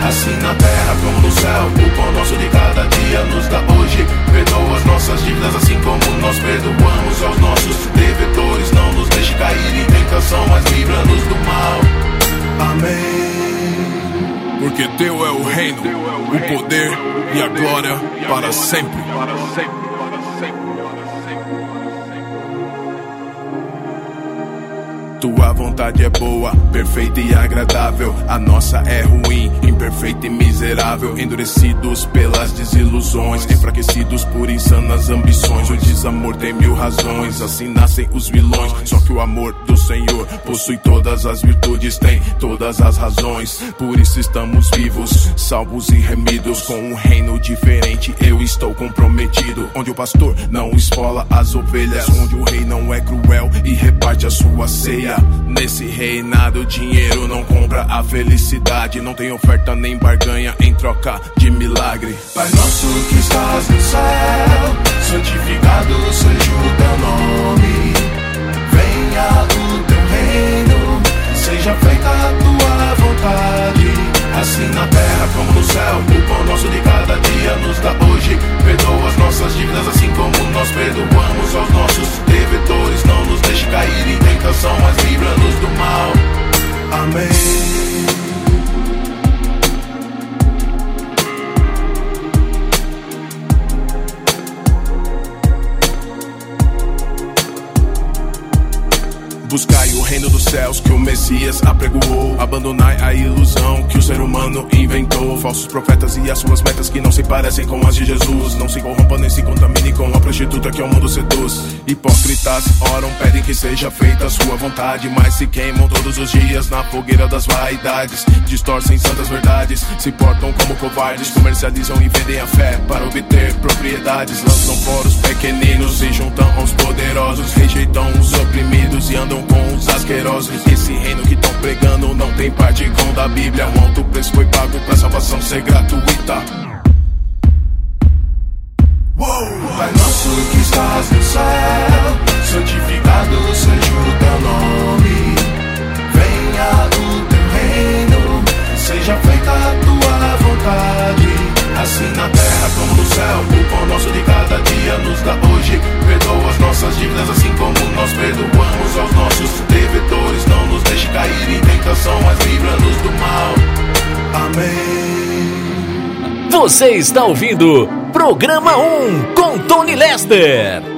Assim na terra como no céu, o pão nosso de cada dia nos dá hoje. Perdoa as nossas dívidas, assim como nós perdoamos aos nossos devedores. Não nos deixe cair em tentação, mas livra-nos do mal. Amém. Porque teu é o reino, o poder e a glória para sempre. Tua vontade é boa, perfeita e agradável. A nossa é ruim, imperfeita e miserável. Endurecidos pelas desilusões, enfraquecidos por insanas ambições. O desamor tem mil razões, assim nascem os vilões. Só que o amor do Senhor possui todas as virtudes, tem todas as razões. Por isso estamos vivos, salvos e remidos. Com um reino diferente, eu estou comprometido. Onde o pastor não esfola as ovelhas, onde o rei não é cruel e reparte a sua ceia. Nesse reinado, dinheiro não compra a felicidade. Não tem oferta nem barganha em troca de milagre. Pai nosso que estás no céu, santificado seja o teu nome. Venha o teu reino, seja feita a tua vontade. Assim na terra como no céu, o pão nosso de cada dia nos dá hoje. Perdoa as nossas dívidas, assim como nós perdoamos aos nossos devedores. Não nos deixe cair em tentação, mas livra-nos do mal. Amém. Buscai o reino dos céus que o Messias apregoou. Abandonai a ilusão que o ser humano inventou. falsos profetas e as suas metas que não se parecem com as de Jesus. Não se corrompa nem se contamine com a prostituta que o mundo seduz. Hipócritas oram, pedem que seja feita a sua vontade, mas se queimam todos os dias na fogueira das vaidades. Distorcem santas verdades, se portam como covardes, comercializam e vendem a fé para obter propriedades. Lançam fora os pequeninos, se juntam aos poderosos, rejeitam os oprimidos e andam com os asquerosos. Esse reino que estão pregando não tem parte com da Bíblia. Um alto preço foi pago pra salvação ser gratuita. Pai nosso que estás no céu, santificado seja o teu nome. Venha o teu reino, seja feita a tua vontade. Assim na como no céu, o pão nosso de cada dia nos dá hoje. Perdoa as nossas dívidas, assim como nós perdoamos aos nossos devedores. Não nos deixe cair em tentação, mas livra-nos do mal. Amém. Você está ouvindo Programa 1 com Tony Lester.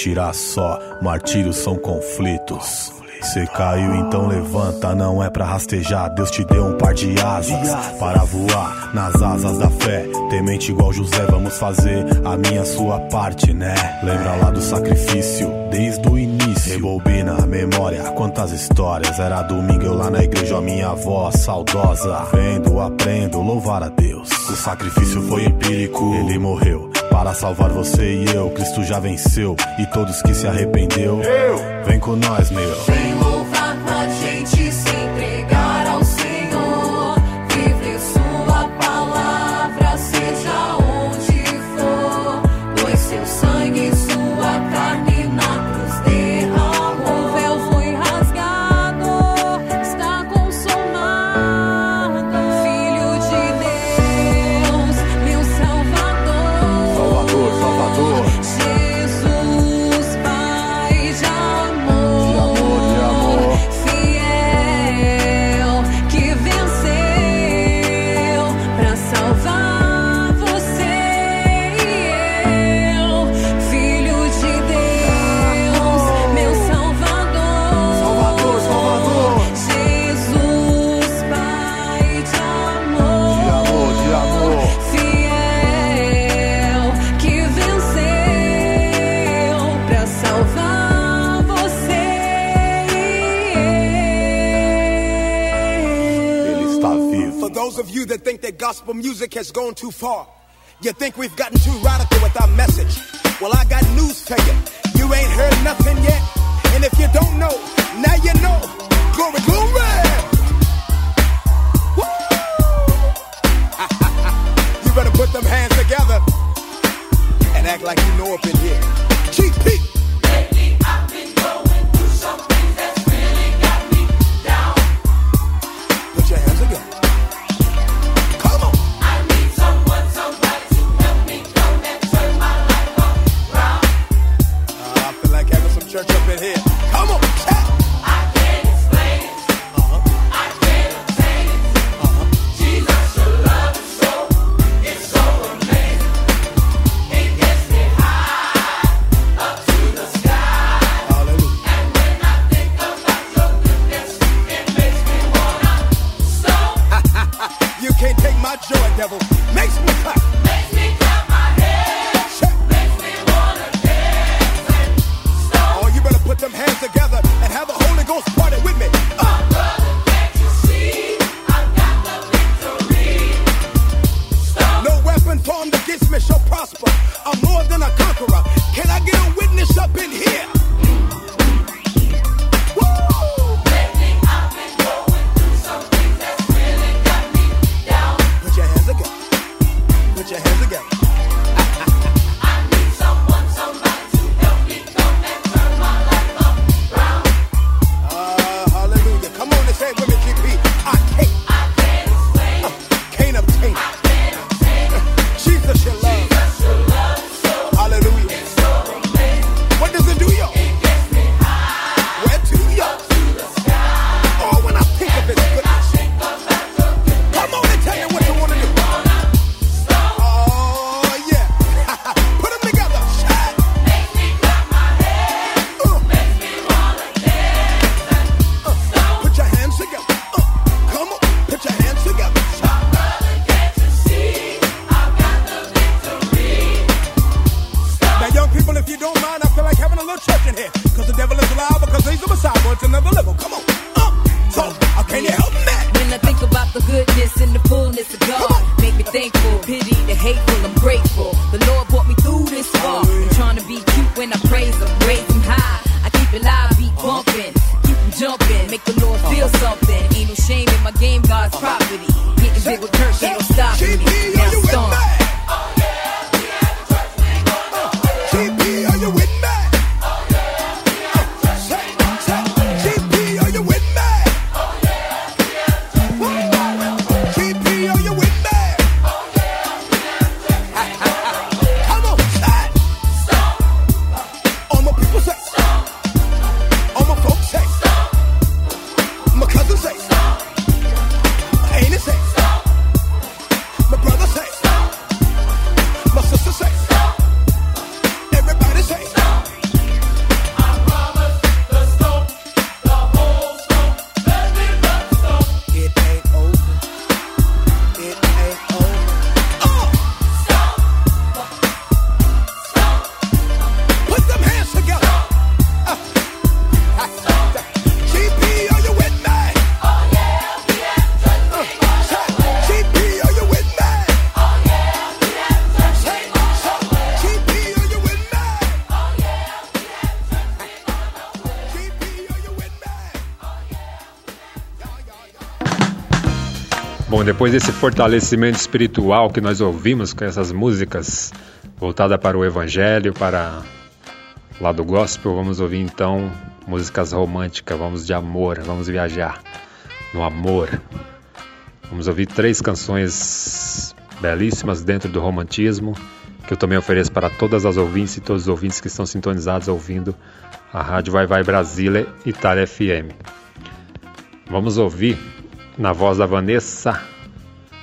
Sentirá só. Martírios são conflitos. Você caiu, então levanta, não é pra rastejar. Deus te deu um par de asas para voar nas asas da fé. Temente igual José, vamos fazer a minha sua parte, né? Lembra lá do sacrifício, desde o início. Rebobina a memória, quantas histórias. Era domingo eu lá na igreja, a minha avó saudosa. Vendo, aprendo, louvar a Deus. O sacrifício foi empírico, ele morreu. Para salvar você e eu, Cristo já venceu. E todos que se arrependeu, vem com nós, meu. Vem louvar com a gente, se that think that gospel music has gone too far, you think we've gotten too radical with our message. Well, I got news for you. You ain't heard nothing yet. And if you don't know, now you know. Glory, glory! Woo! you better put them hands together and act like you know up in here. GP! Depois desse fortalecimento espiritual que nós ouvimos com essas músicas voltada para o evangelho, para o lado gospel, vamos ouvir então músicas românticas, vamos de amor, vamos viajar no amor. Vamos ouvir três canções belíssimas dentro do romantismo, que eu também ofereço para todas as ouvintes e todos os ouvintes que estão sintonizados ouvindo a Rádio Vai Vai Brasília Itália FM. Vamos ouvir na voz da Vanessa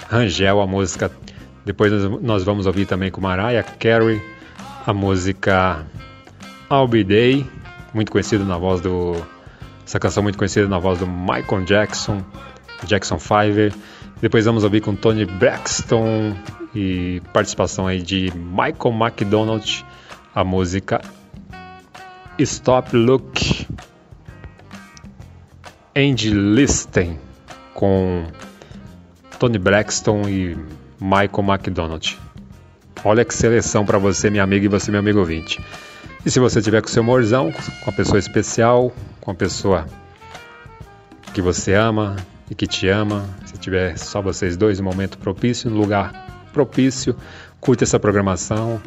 Rangel a música. Depois nós- vamos ouvir também com Mariah Carey a música I'll Be Day, muito conhecida na voz do essa canção muito conhecida na voz do Michael Jackson, Jackson 5. Depois vamos ouvir com Tony Braxton e participação aí de Michael McDonald a música Stop Look Angie Listen com Tony Braxton e Michael McDonald. Olha que seleção para você, minha amiga, e você, meu amigo ouvinte. E se você tiver com seu amorzão, com a pessoa especial, com a pessoa que você ama e que te ama, se tiver só vocês dois, um momento propício, um lugar propício, curte essa programação.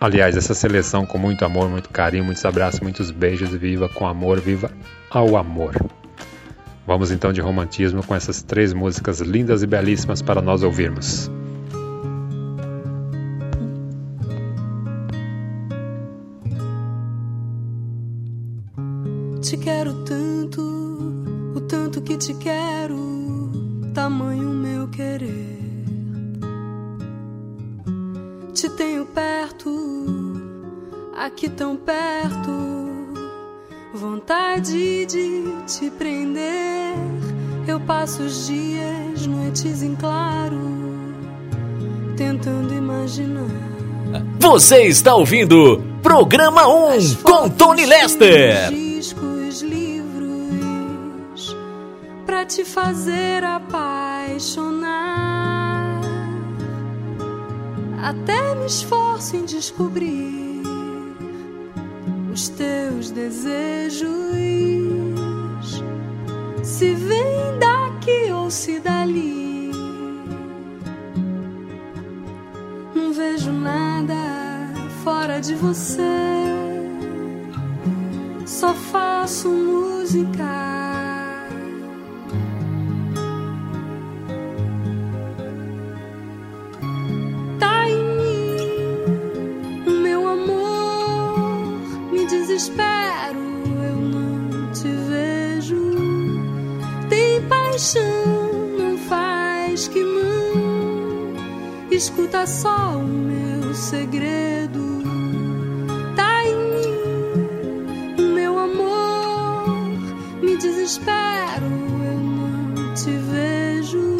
Aliás, essa seleção com muito amor, muito carinho, muitos abraços, muitos beijos, viva com amor, viva ao amor. Vamos então de romantismo com essas três músicas lindas e belíssimas para nós ouvirmos. Te quero tanto, o tanto que te quero, tamanho meu querer. Te tenho perto, aqui tão perto, vontade de te prender. Eu passo os dias, noites em claro, tentando imaginar. Você está ouvindo Programa 1 com Tony Lester. discos, livros pra te fazer apaixonar. Até me esforço em descobrir os teus desejos. Se vem daqui ou se dali. Não vejo nada fora de você. Só faço música. Escuta só o meu segredo. Tá em mim, o meu amor. Me desespero, eu não te vejo.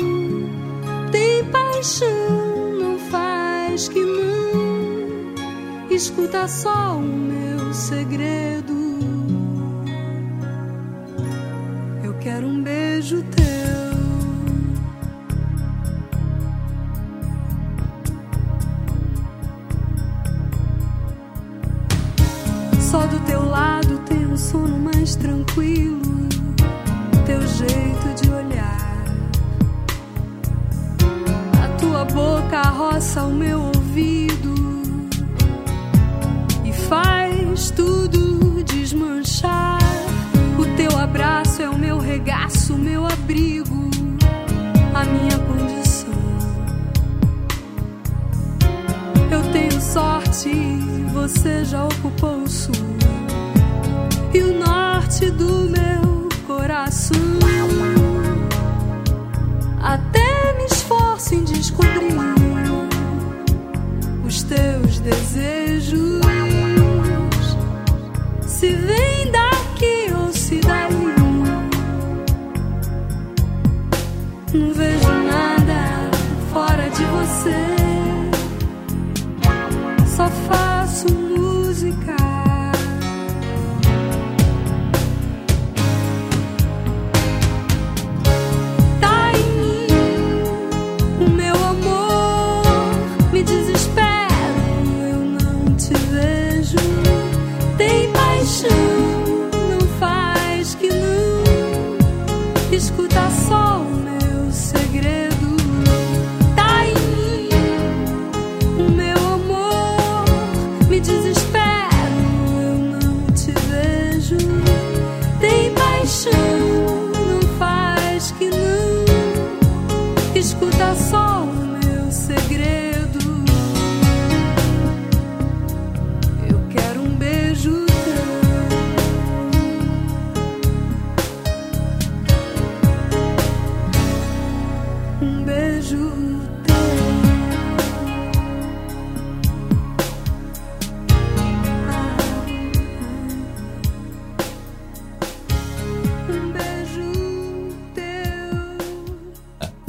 Tem paixão, não faz que não. Escuta só o meu segredo.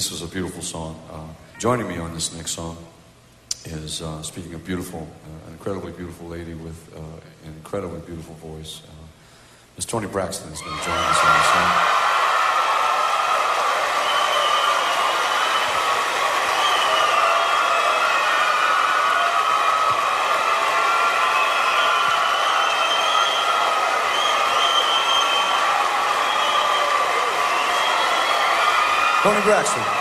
this is a beautiful song. Uh, joining me on this next song is uh, speaking a beautiful, uh, an incredibly beautiful lady with uh, an incredibly beautiful voice. Uh, Miss Tony Braxton is going to join us on the song. Tony Braxton.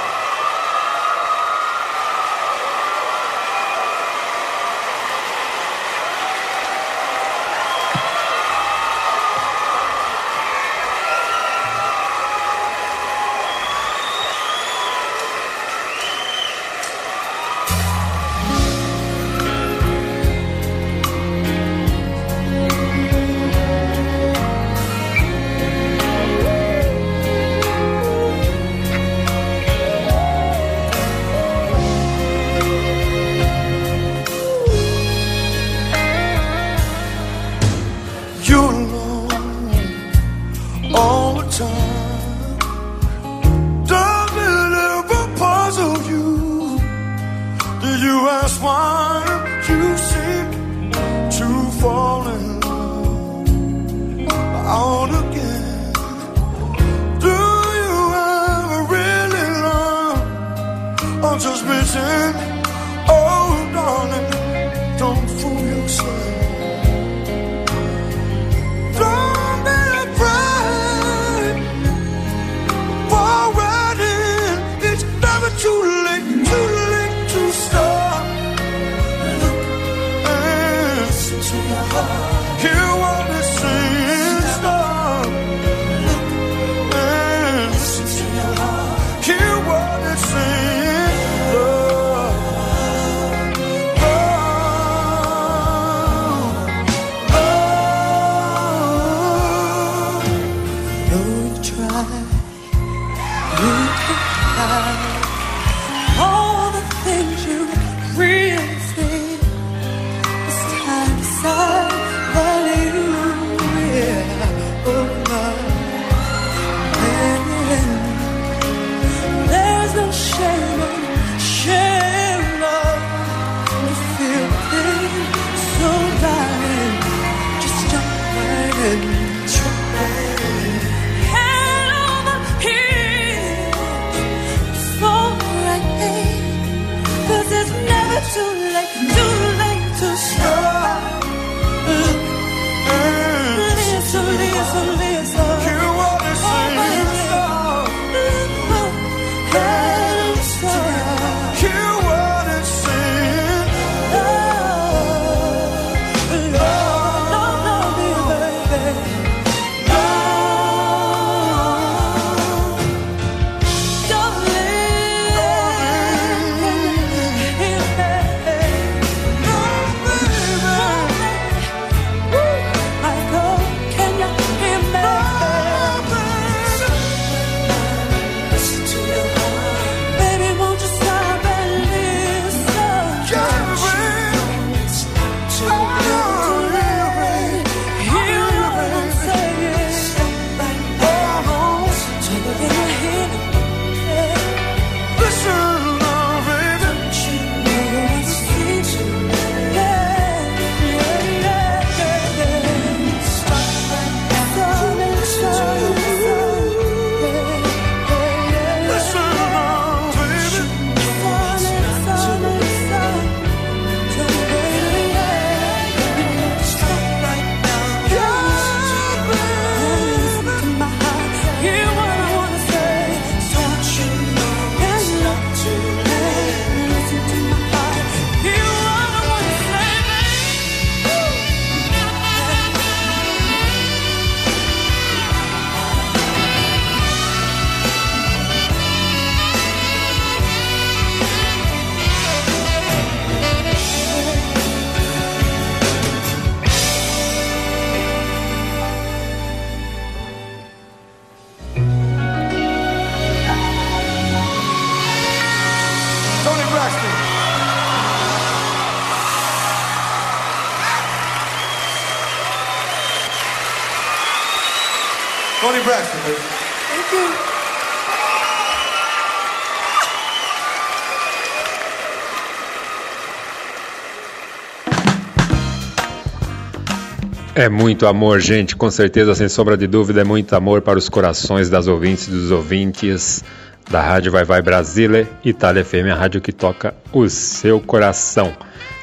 É muito amor, gente, com certeza, sem sombra de dúvida, é muito amor para os corações das ouvintes e dos ouvintes da Rádio Vai Vai Brasília, Itália FM, a rádio que toca o seu coração.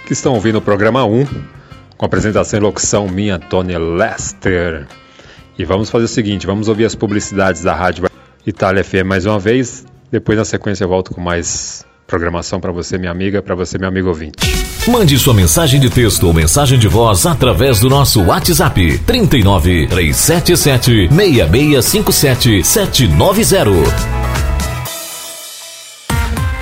Que estão ouvindo o programa 1, com apresentação e locução minha, Tony Lester. E vamos fazer o seguinte, vamos ouvir as publicidades da Rádio Itália FM mais uma vez, depois na sequência eu volto com mais programação para você, minha amiga, para você, meu amigo ouvinte. Mande sua mensagem de texto ou mensagem de voz através do nosso WhatsApp 39 377 6657 790.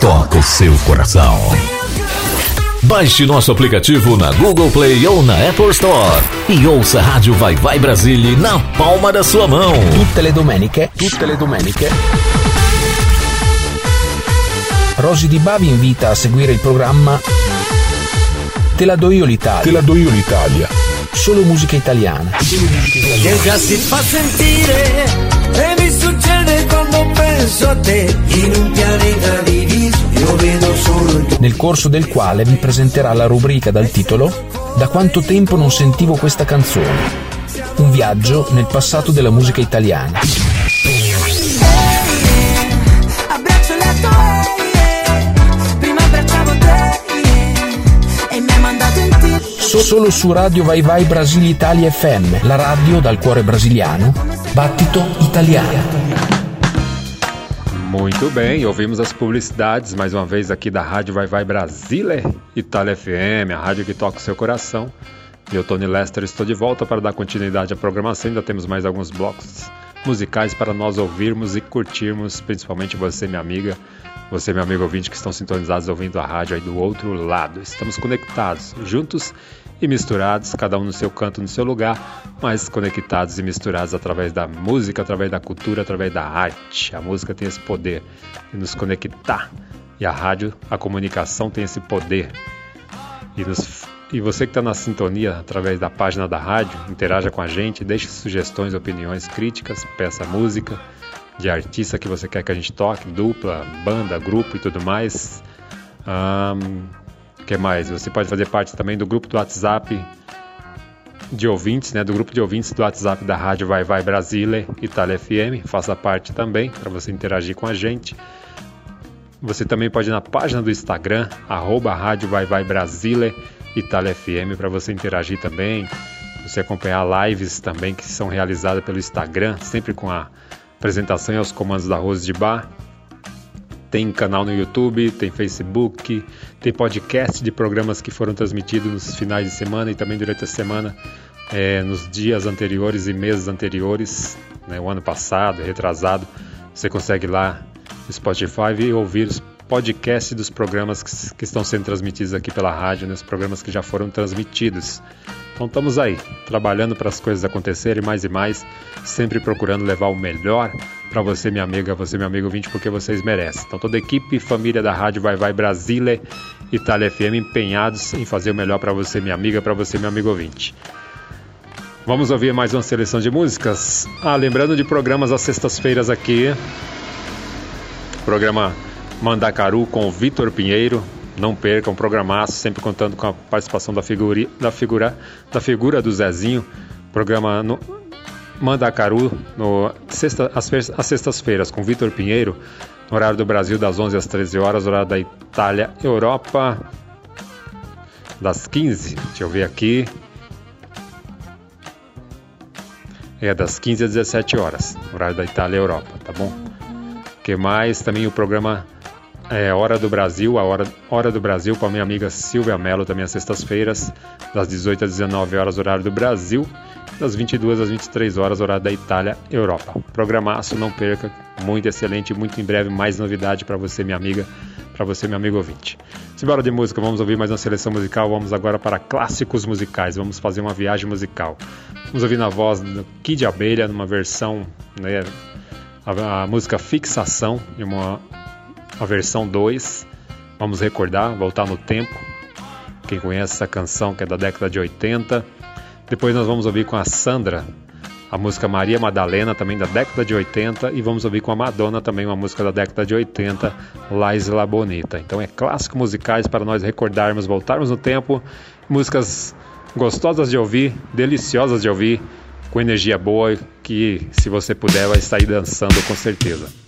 toca o seu coração. Baixe nosso aplicativo na Google Play ou na Apple Store e ouça a Rádio Vai Vai Brasília na palma da sua mão. Tutte le domeniche, tutte le domeniche. Rosy Di Bavi invita a seguire il programma Te la do io l'Italia. Te la do io l'Italia. Solo musica italiana. che già si penso a te in un pianeta diviso io vedo solo il Nel corso del quale vi presenterà la rubrica dal titolo Da quanto tempo non sentivo questa canzone. Un viaggio nel passato della musica italiana. e solo su Radio Vai Vai Brasile Italia FM, la radio dal cuore brasiliano. Battito italiano. Muito bem, ouvimos as publicidades mais uma vez aqui da Rádio Vai Vai Brasília, Itália FM, a rádio que toca o seu coração. Eu, Tony Lester, estou de volta para dar continuidade à programação. Ainda temos mais alguns blocos musicais para nós ouvirmos e curtirmos, principalmente você, minha amiga, você, meu amigo ouvinte, que estão sintonizados ouvindo a rádio aí do outro lado. Estamos conectados, juntos e misturados, cada um no seu canto, no seu lugar, mas conectados e misturados através da música, através da cultura, através da arte. A música tem esse poder de nos conectar e a rádio, a comunicação tem esse poder E, nos, e você que está na sintonia através da página da rádio, interaja com a gente, deixe sugestões, opiniões, críticas, peça música de artista que você quer que a gente toque, dupla, banda, grupo e tudo mais. O que mais? Você pode fazer parte também do grupo do WhatsApp de ouvintes, né, do grupo de ouvintes do WhatsApp da Rádio Vai Vai Brasília Itália FM. Faça parte também para você interagir com a gente. Você também pode ir na página do Instagram, arroba Rádio Vai Vai Brasília Itália FM, para você interagir também. Você acompanhar lives também que são realizadas pelo Instagram, sempre com a apresentação e os comandos da Rose de Bar. Tem canal no YouTube, tem Facebook, tem podcast de programas que foram transmitidos nos finais de semana e também durante a semana, é, nos dias anteriores e meses anteriores, né, o ano passado, retrasado. Você consegue lá no Spotify e ouvir os podcasts dos programas que, que estão sendo transmitidos aqui pela rádio, né, os programas que já foram transmitidos. Então estamos aí, trabalhando para as coisas acontecerem mais e mais, sempre procurando levar o melhor para você, minha amiga, você, meu amigo 20, porque vocês merecem. Então toda a equipe família da Rádio Vai Vai Brasília, Itália FM, empenhados em fazer o melhor para você, minha amiga, para você, meu amigo 20. Vamos ouvir mais uma seleção de músicas. Ah, lembrando de programas às sextas-feiras aqui. Programa Mandacaru com o Vitor Pinheiro, não percam, programaço, sempre contando com a participação da, figura, da, figura, da figura do Zezinho. Programa no Mandacaru, no, sexta, às, às sextas-feiras, com Vitor Pinheiro, no horário do Brasil, das 11 às 13 horas, horário da Itália, Europa, das 15. Deixa eu ver aqui. É das 15 às 17 horas, horário da Itália, Europa, tá bom? Que mais? Também o programa é, Hora do Brasil, a Hora, Hora do Brasil com a minha amiga Silvia Mello, também às sextas-feiras, das 18 às 19 horas, horário do Brasil, das 22 às 23 horas, horário da Itália, Europa. Programaço, não perca, muito excelente, muito em breve, mais novidade para você, minha amiga, para você, meu amigo ouvinte. Simbora de música, vamos ouvir mais uma seleção musical, vamos agora para clássicos musicais, vamos fazer uma viagem musical. Vamos ouvir na voz do Kid Abelha, numa versão, né, a, a música Fixação, em uma a versão 2. Vamos recordar, voltar no tempo. Quem conhece essa canção que é da década de 80. Depois nós vamos ouvir com a Sandra a música Maria Madalena, também da década de 80, e vamos ouvir com a Madonna também uma música da década de 80, La Bonita. Então é clássico musicais para nós recordarmos, voltarmos no tempo, músicas gostosas de ouvir, deliciosas de ouvir, com energia boa, que se você puder vai sair dançando com certeza.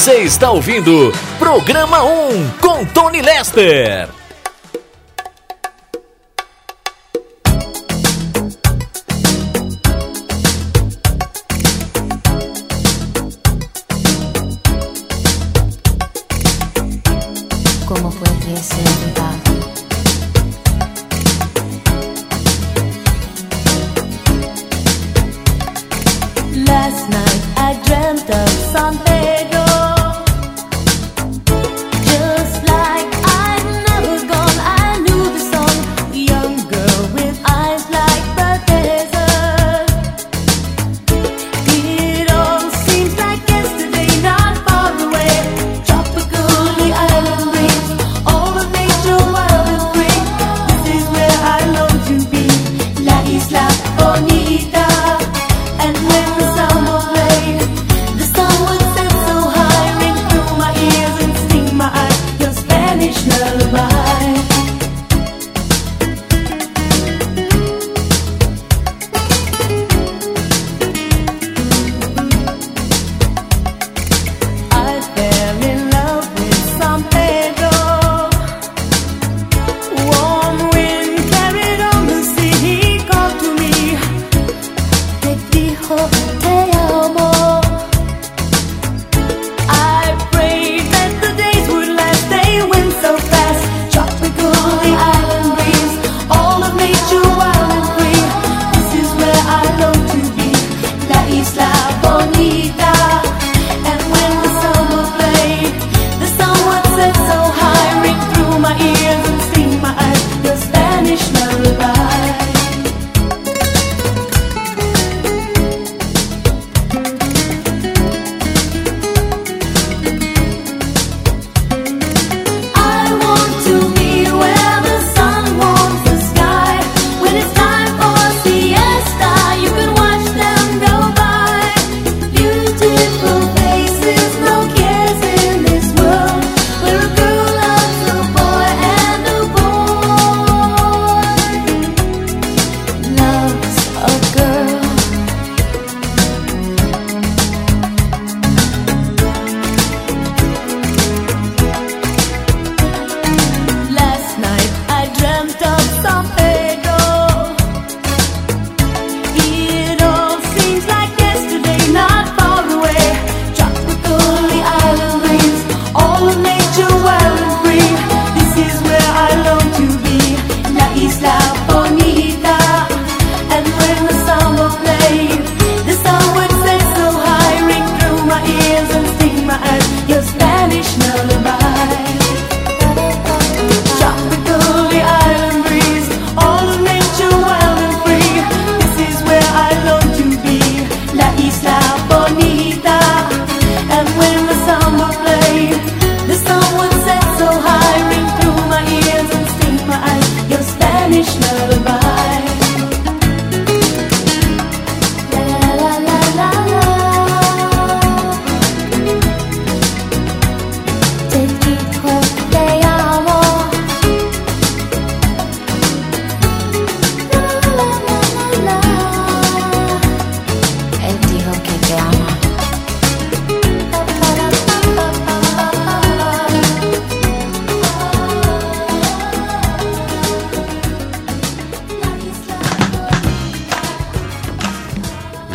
Você está ouvindo Programa 1 com Tony Lester. Como foi que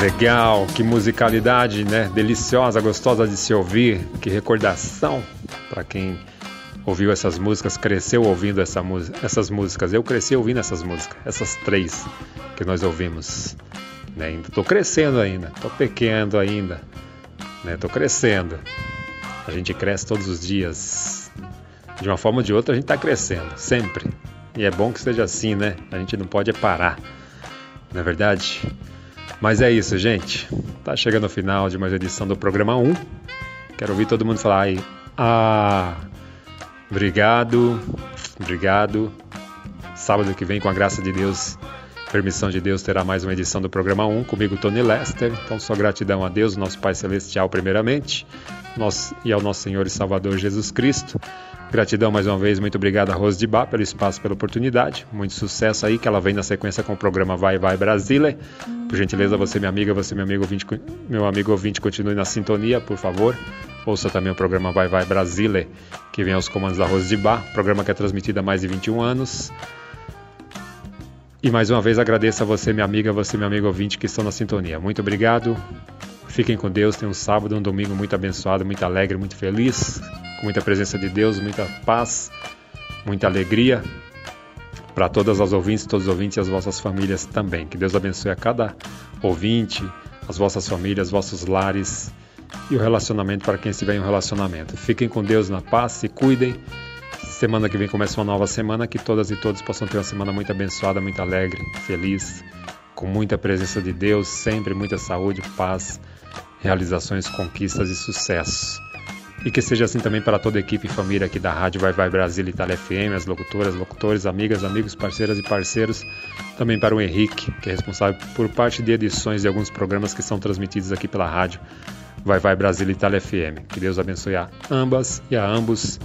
legal, que musicalidade, né? Deliciosa, gostosa de se ouvir, que recordação para quem ouviu essas músicas, cresceu ouvindo essa essas músicas. Eu cresci ouvindo essas músicas, essas três que nós ouvimos. Né? Ainda tô crescendo ainda, tô pequeno ainda, né? Tô crescendo. A gente cresce todos os dias. De uma forma ou de outra a gente está crescendo, sempre. E é bom que seja assim, né? A gente não pode parar. Não é verdade? Mas é isso, gente. Tá chegando o final de mais uma edição do programa 1. Quero ouvir todo mundo falar aí. Ah, obrigado, obrigado. Sábado que vem, com a graça de Deus, permissão de Deus, terá mais uma edição do programa 1 comigo, Tony Lester. Então, só gratidão a Deus, nosso Pai Celestial, primeiramente, nosso, e ao nosso Senhor e Salvador Jesus Cristo. Gratidão mais uma vez, muito obrigado a Rose de Bar pelo espaço, pela oportunidade. Muito sucesso aí, que ela vem na sequência com o programa Vai Vai Brasília. Por gentileza, você, minha amiga, você, meu amigo ouvinte, meu amigo ouvinte, continue na sintonia, por favor. Ouça também o programa Vai Vai Brasília, que vem aos comandos da Rose de Bar, programa que é transmitido há mais de 21 anos. E mais uma vez agradeço a você, minha amiga, você, meu amigo ouvinte, que estão na sintonia. Muito obrigado. Fiquem com Deus. Tenham um sábado, um domingo muito abençoado, muito alegre, muito feliz, com muita presença de Deus, muita paz, muita alegria para todas as ouvintes, todos os ouvintes e as vossas famílias também. Que Deus abençoe a cada ouvinte, as vossas famílias, vossos lares e o relacionamento para quem estiver em um relacionamento. Fiquem com Deus na paz, se cuidem. Semana que vem começa uma nova semana, que todas e todos possam ter uma semana muito abençoada, muito alegre, feliz, com muita presença de Deus, sempre muita saúde, paz, realizações, conquistas e sucesso. E que seja assim também para toda a equipe e família aqui da Rádio Vai Vai Brasil Itália FM, as locutoras, locutores, amigas, amigos, parceiras e parceiros. Também para o Henrique, que é responsável por parte de edições de alguns programas que são transmitidos aqui pela rádio Vai Vai Brasil Itália FM. Que Deus abençoe a ambas e a ambos.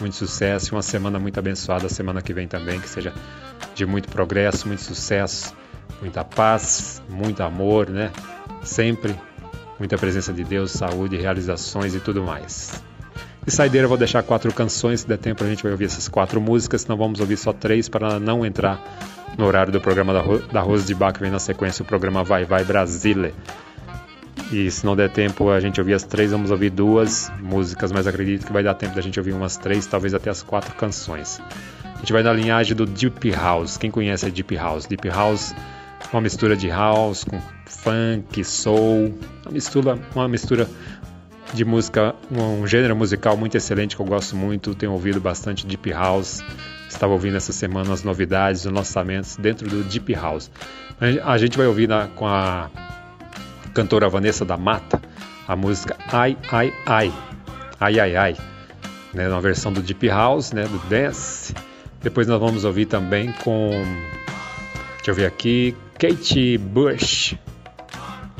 Muito sucesso e uma semana muito abençoada. Semana que vem também, que seja de muito progresso, muito sucesso, muita paz, muito amor, né? Sempre muita presença de Deus, saúde, realizações e tudo mais. De saideira eu vou deixar quatro canções, se der tempo a gente vai ouvir essas quatro músicas, senão vamos ouvir só três para não entrar no horário do programa da, Ro da Rose de que vem na sequência o programa Vai Vai Brasile. E se não der tempo a gente ouvir as três, vamos ouvir duas músicas, mas acredito que vai dar tempo da gente ouvir umas três, talvez até as quatro canções. A gente vai na linhagem do Deep House. Quem conhece a Deep House? Deep House uma mistura de house com funk, soul, uma mistura, uma mistura de música, um gênero musical muito excelente que eu gosto muito, tenho ouvido bastante deep house. Estava ouvindo essa semana as novidades, os lançamentos dentro do deep house. A gente vai ouvir na, com a cantora Vanessa da Mata a música Ai Ai Ai, Ai Ai Ai, né, na versão do deep house, né, do dance. Depois nós vamos ouvir também com Deixa eu ver aqui. Kate Bush.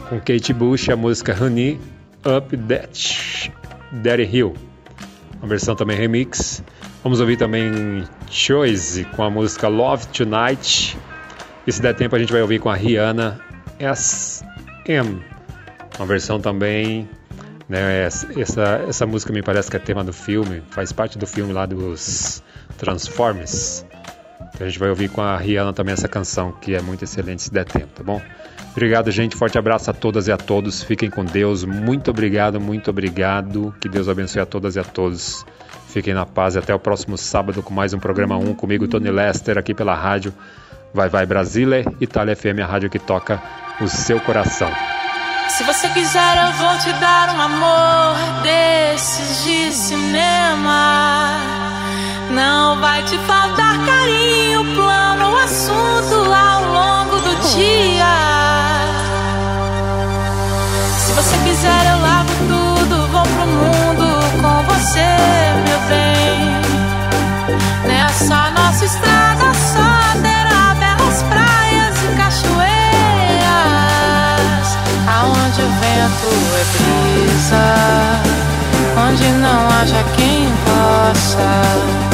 Com Kate Bush, a música Honey Up That Daddy Hill. Uma versão também remix. Vamos ouvir também Choice com a música Love Tonight. E se der tempo a gente vai ouvir com a Rihanna SM. Uma versão também. Né, essa, essa música me parece que é tema do filme, faz parte do filme lá dos Transformers. A gente vai ouvir com a Rihanna também essa canção, que é muito excelente se der tempo, tá bom? Obrigado, gente. Forte abraço a todas e a todos. Fiquem com Deus. Muito obrigado, muito obrigado. Que Deus abençoe a todas e a todos. Fiquem na paz e até o próximo sábado com mais um programa 1 comigo, Tony Lester, aqui pela rádio Vai Vai Brasília, Itália FM, a rádio que toca o seu coração. Se você quiser, eu vou te dar um amor desses de cinema. Não vai te faltar carinho, plano, assunto ao longo do dia. Se você quiser, eu lavo tudo, vou pro mundo com você, meu bem. Nessa nossa estrada só terá belas praias e cachoeiras, aonde o vento é brisa, onde não haja quem possa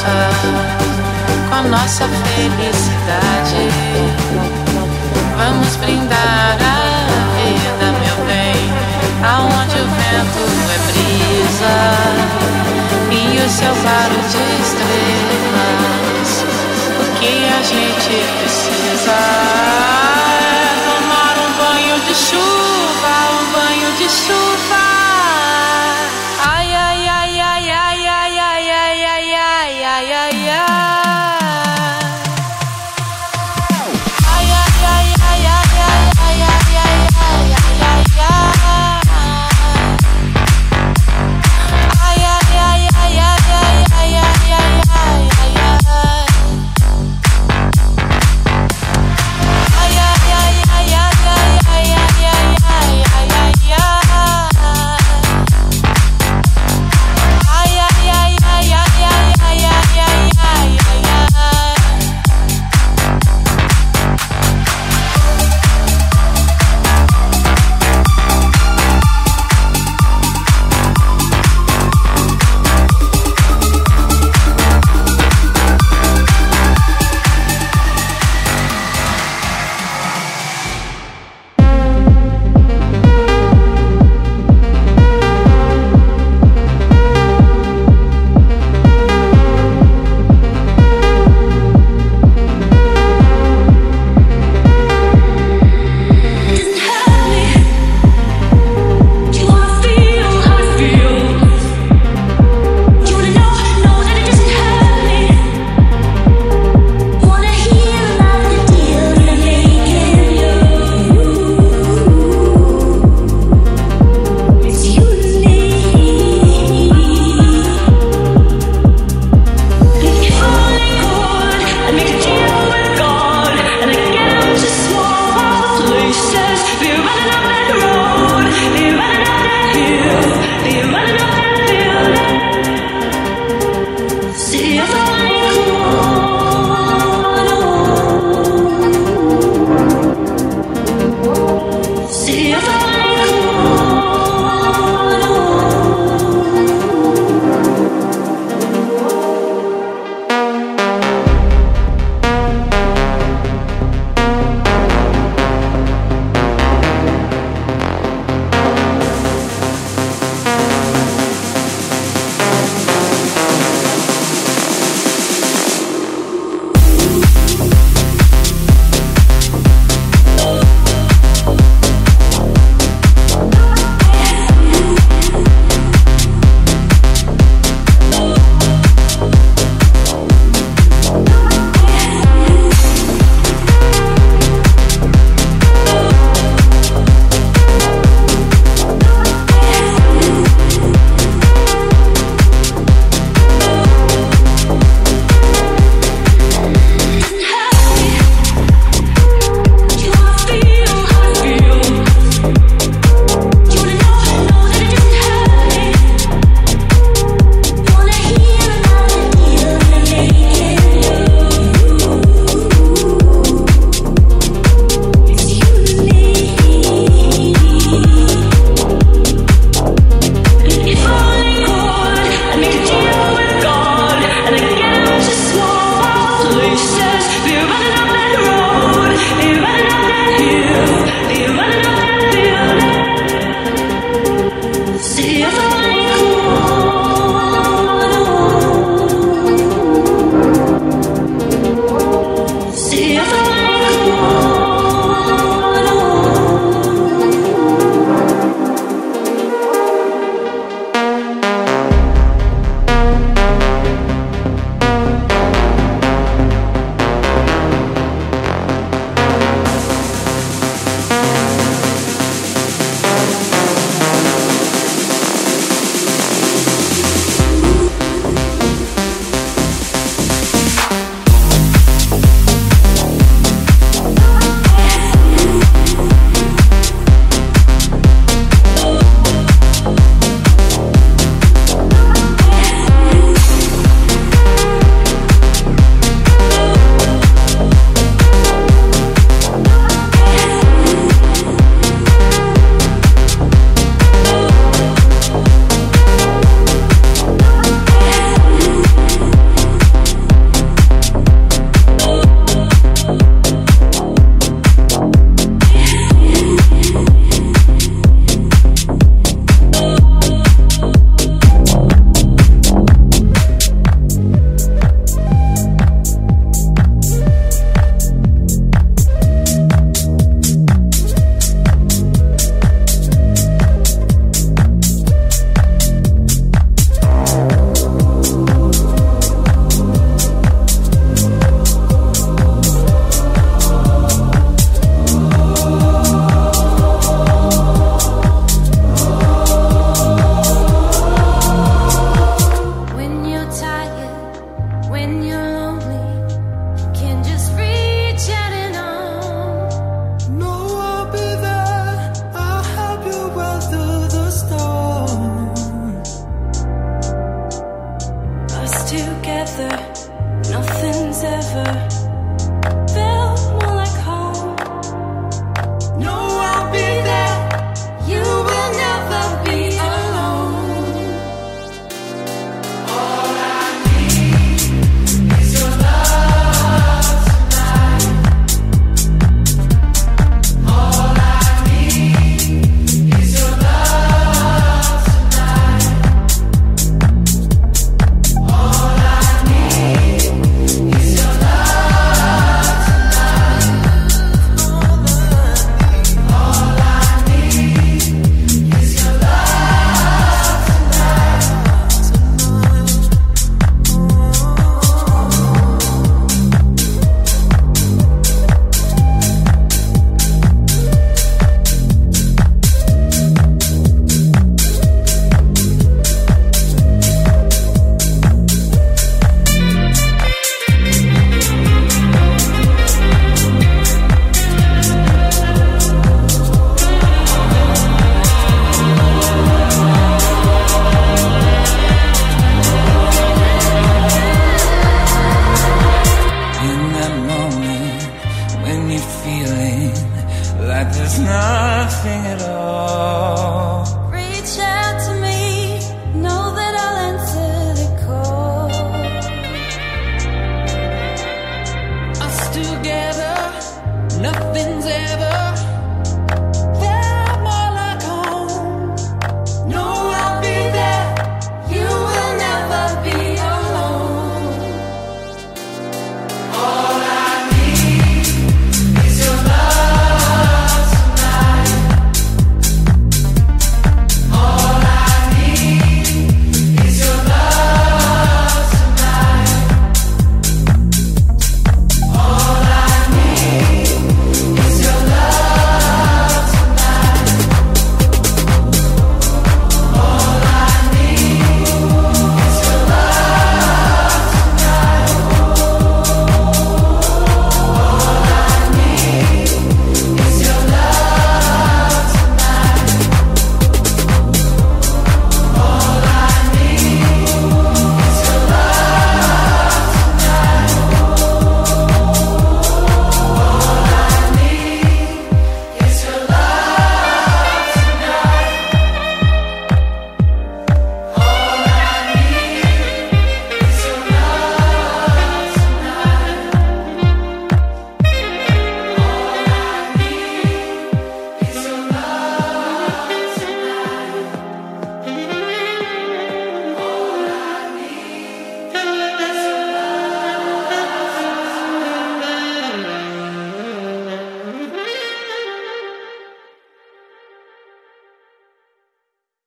nossa, com a nossa felicidade. Vamos brindar a vida, meu bem, aonde o vento é brisa e o céu claro de estrelas. O que a gente precisa?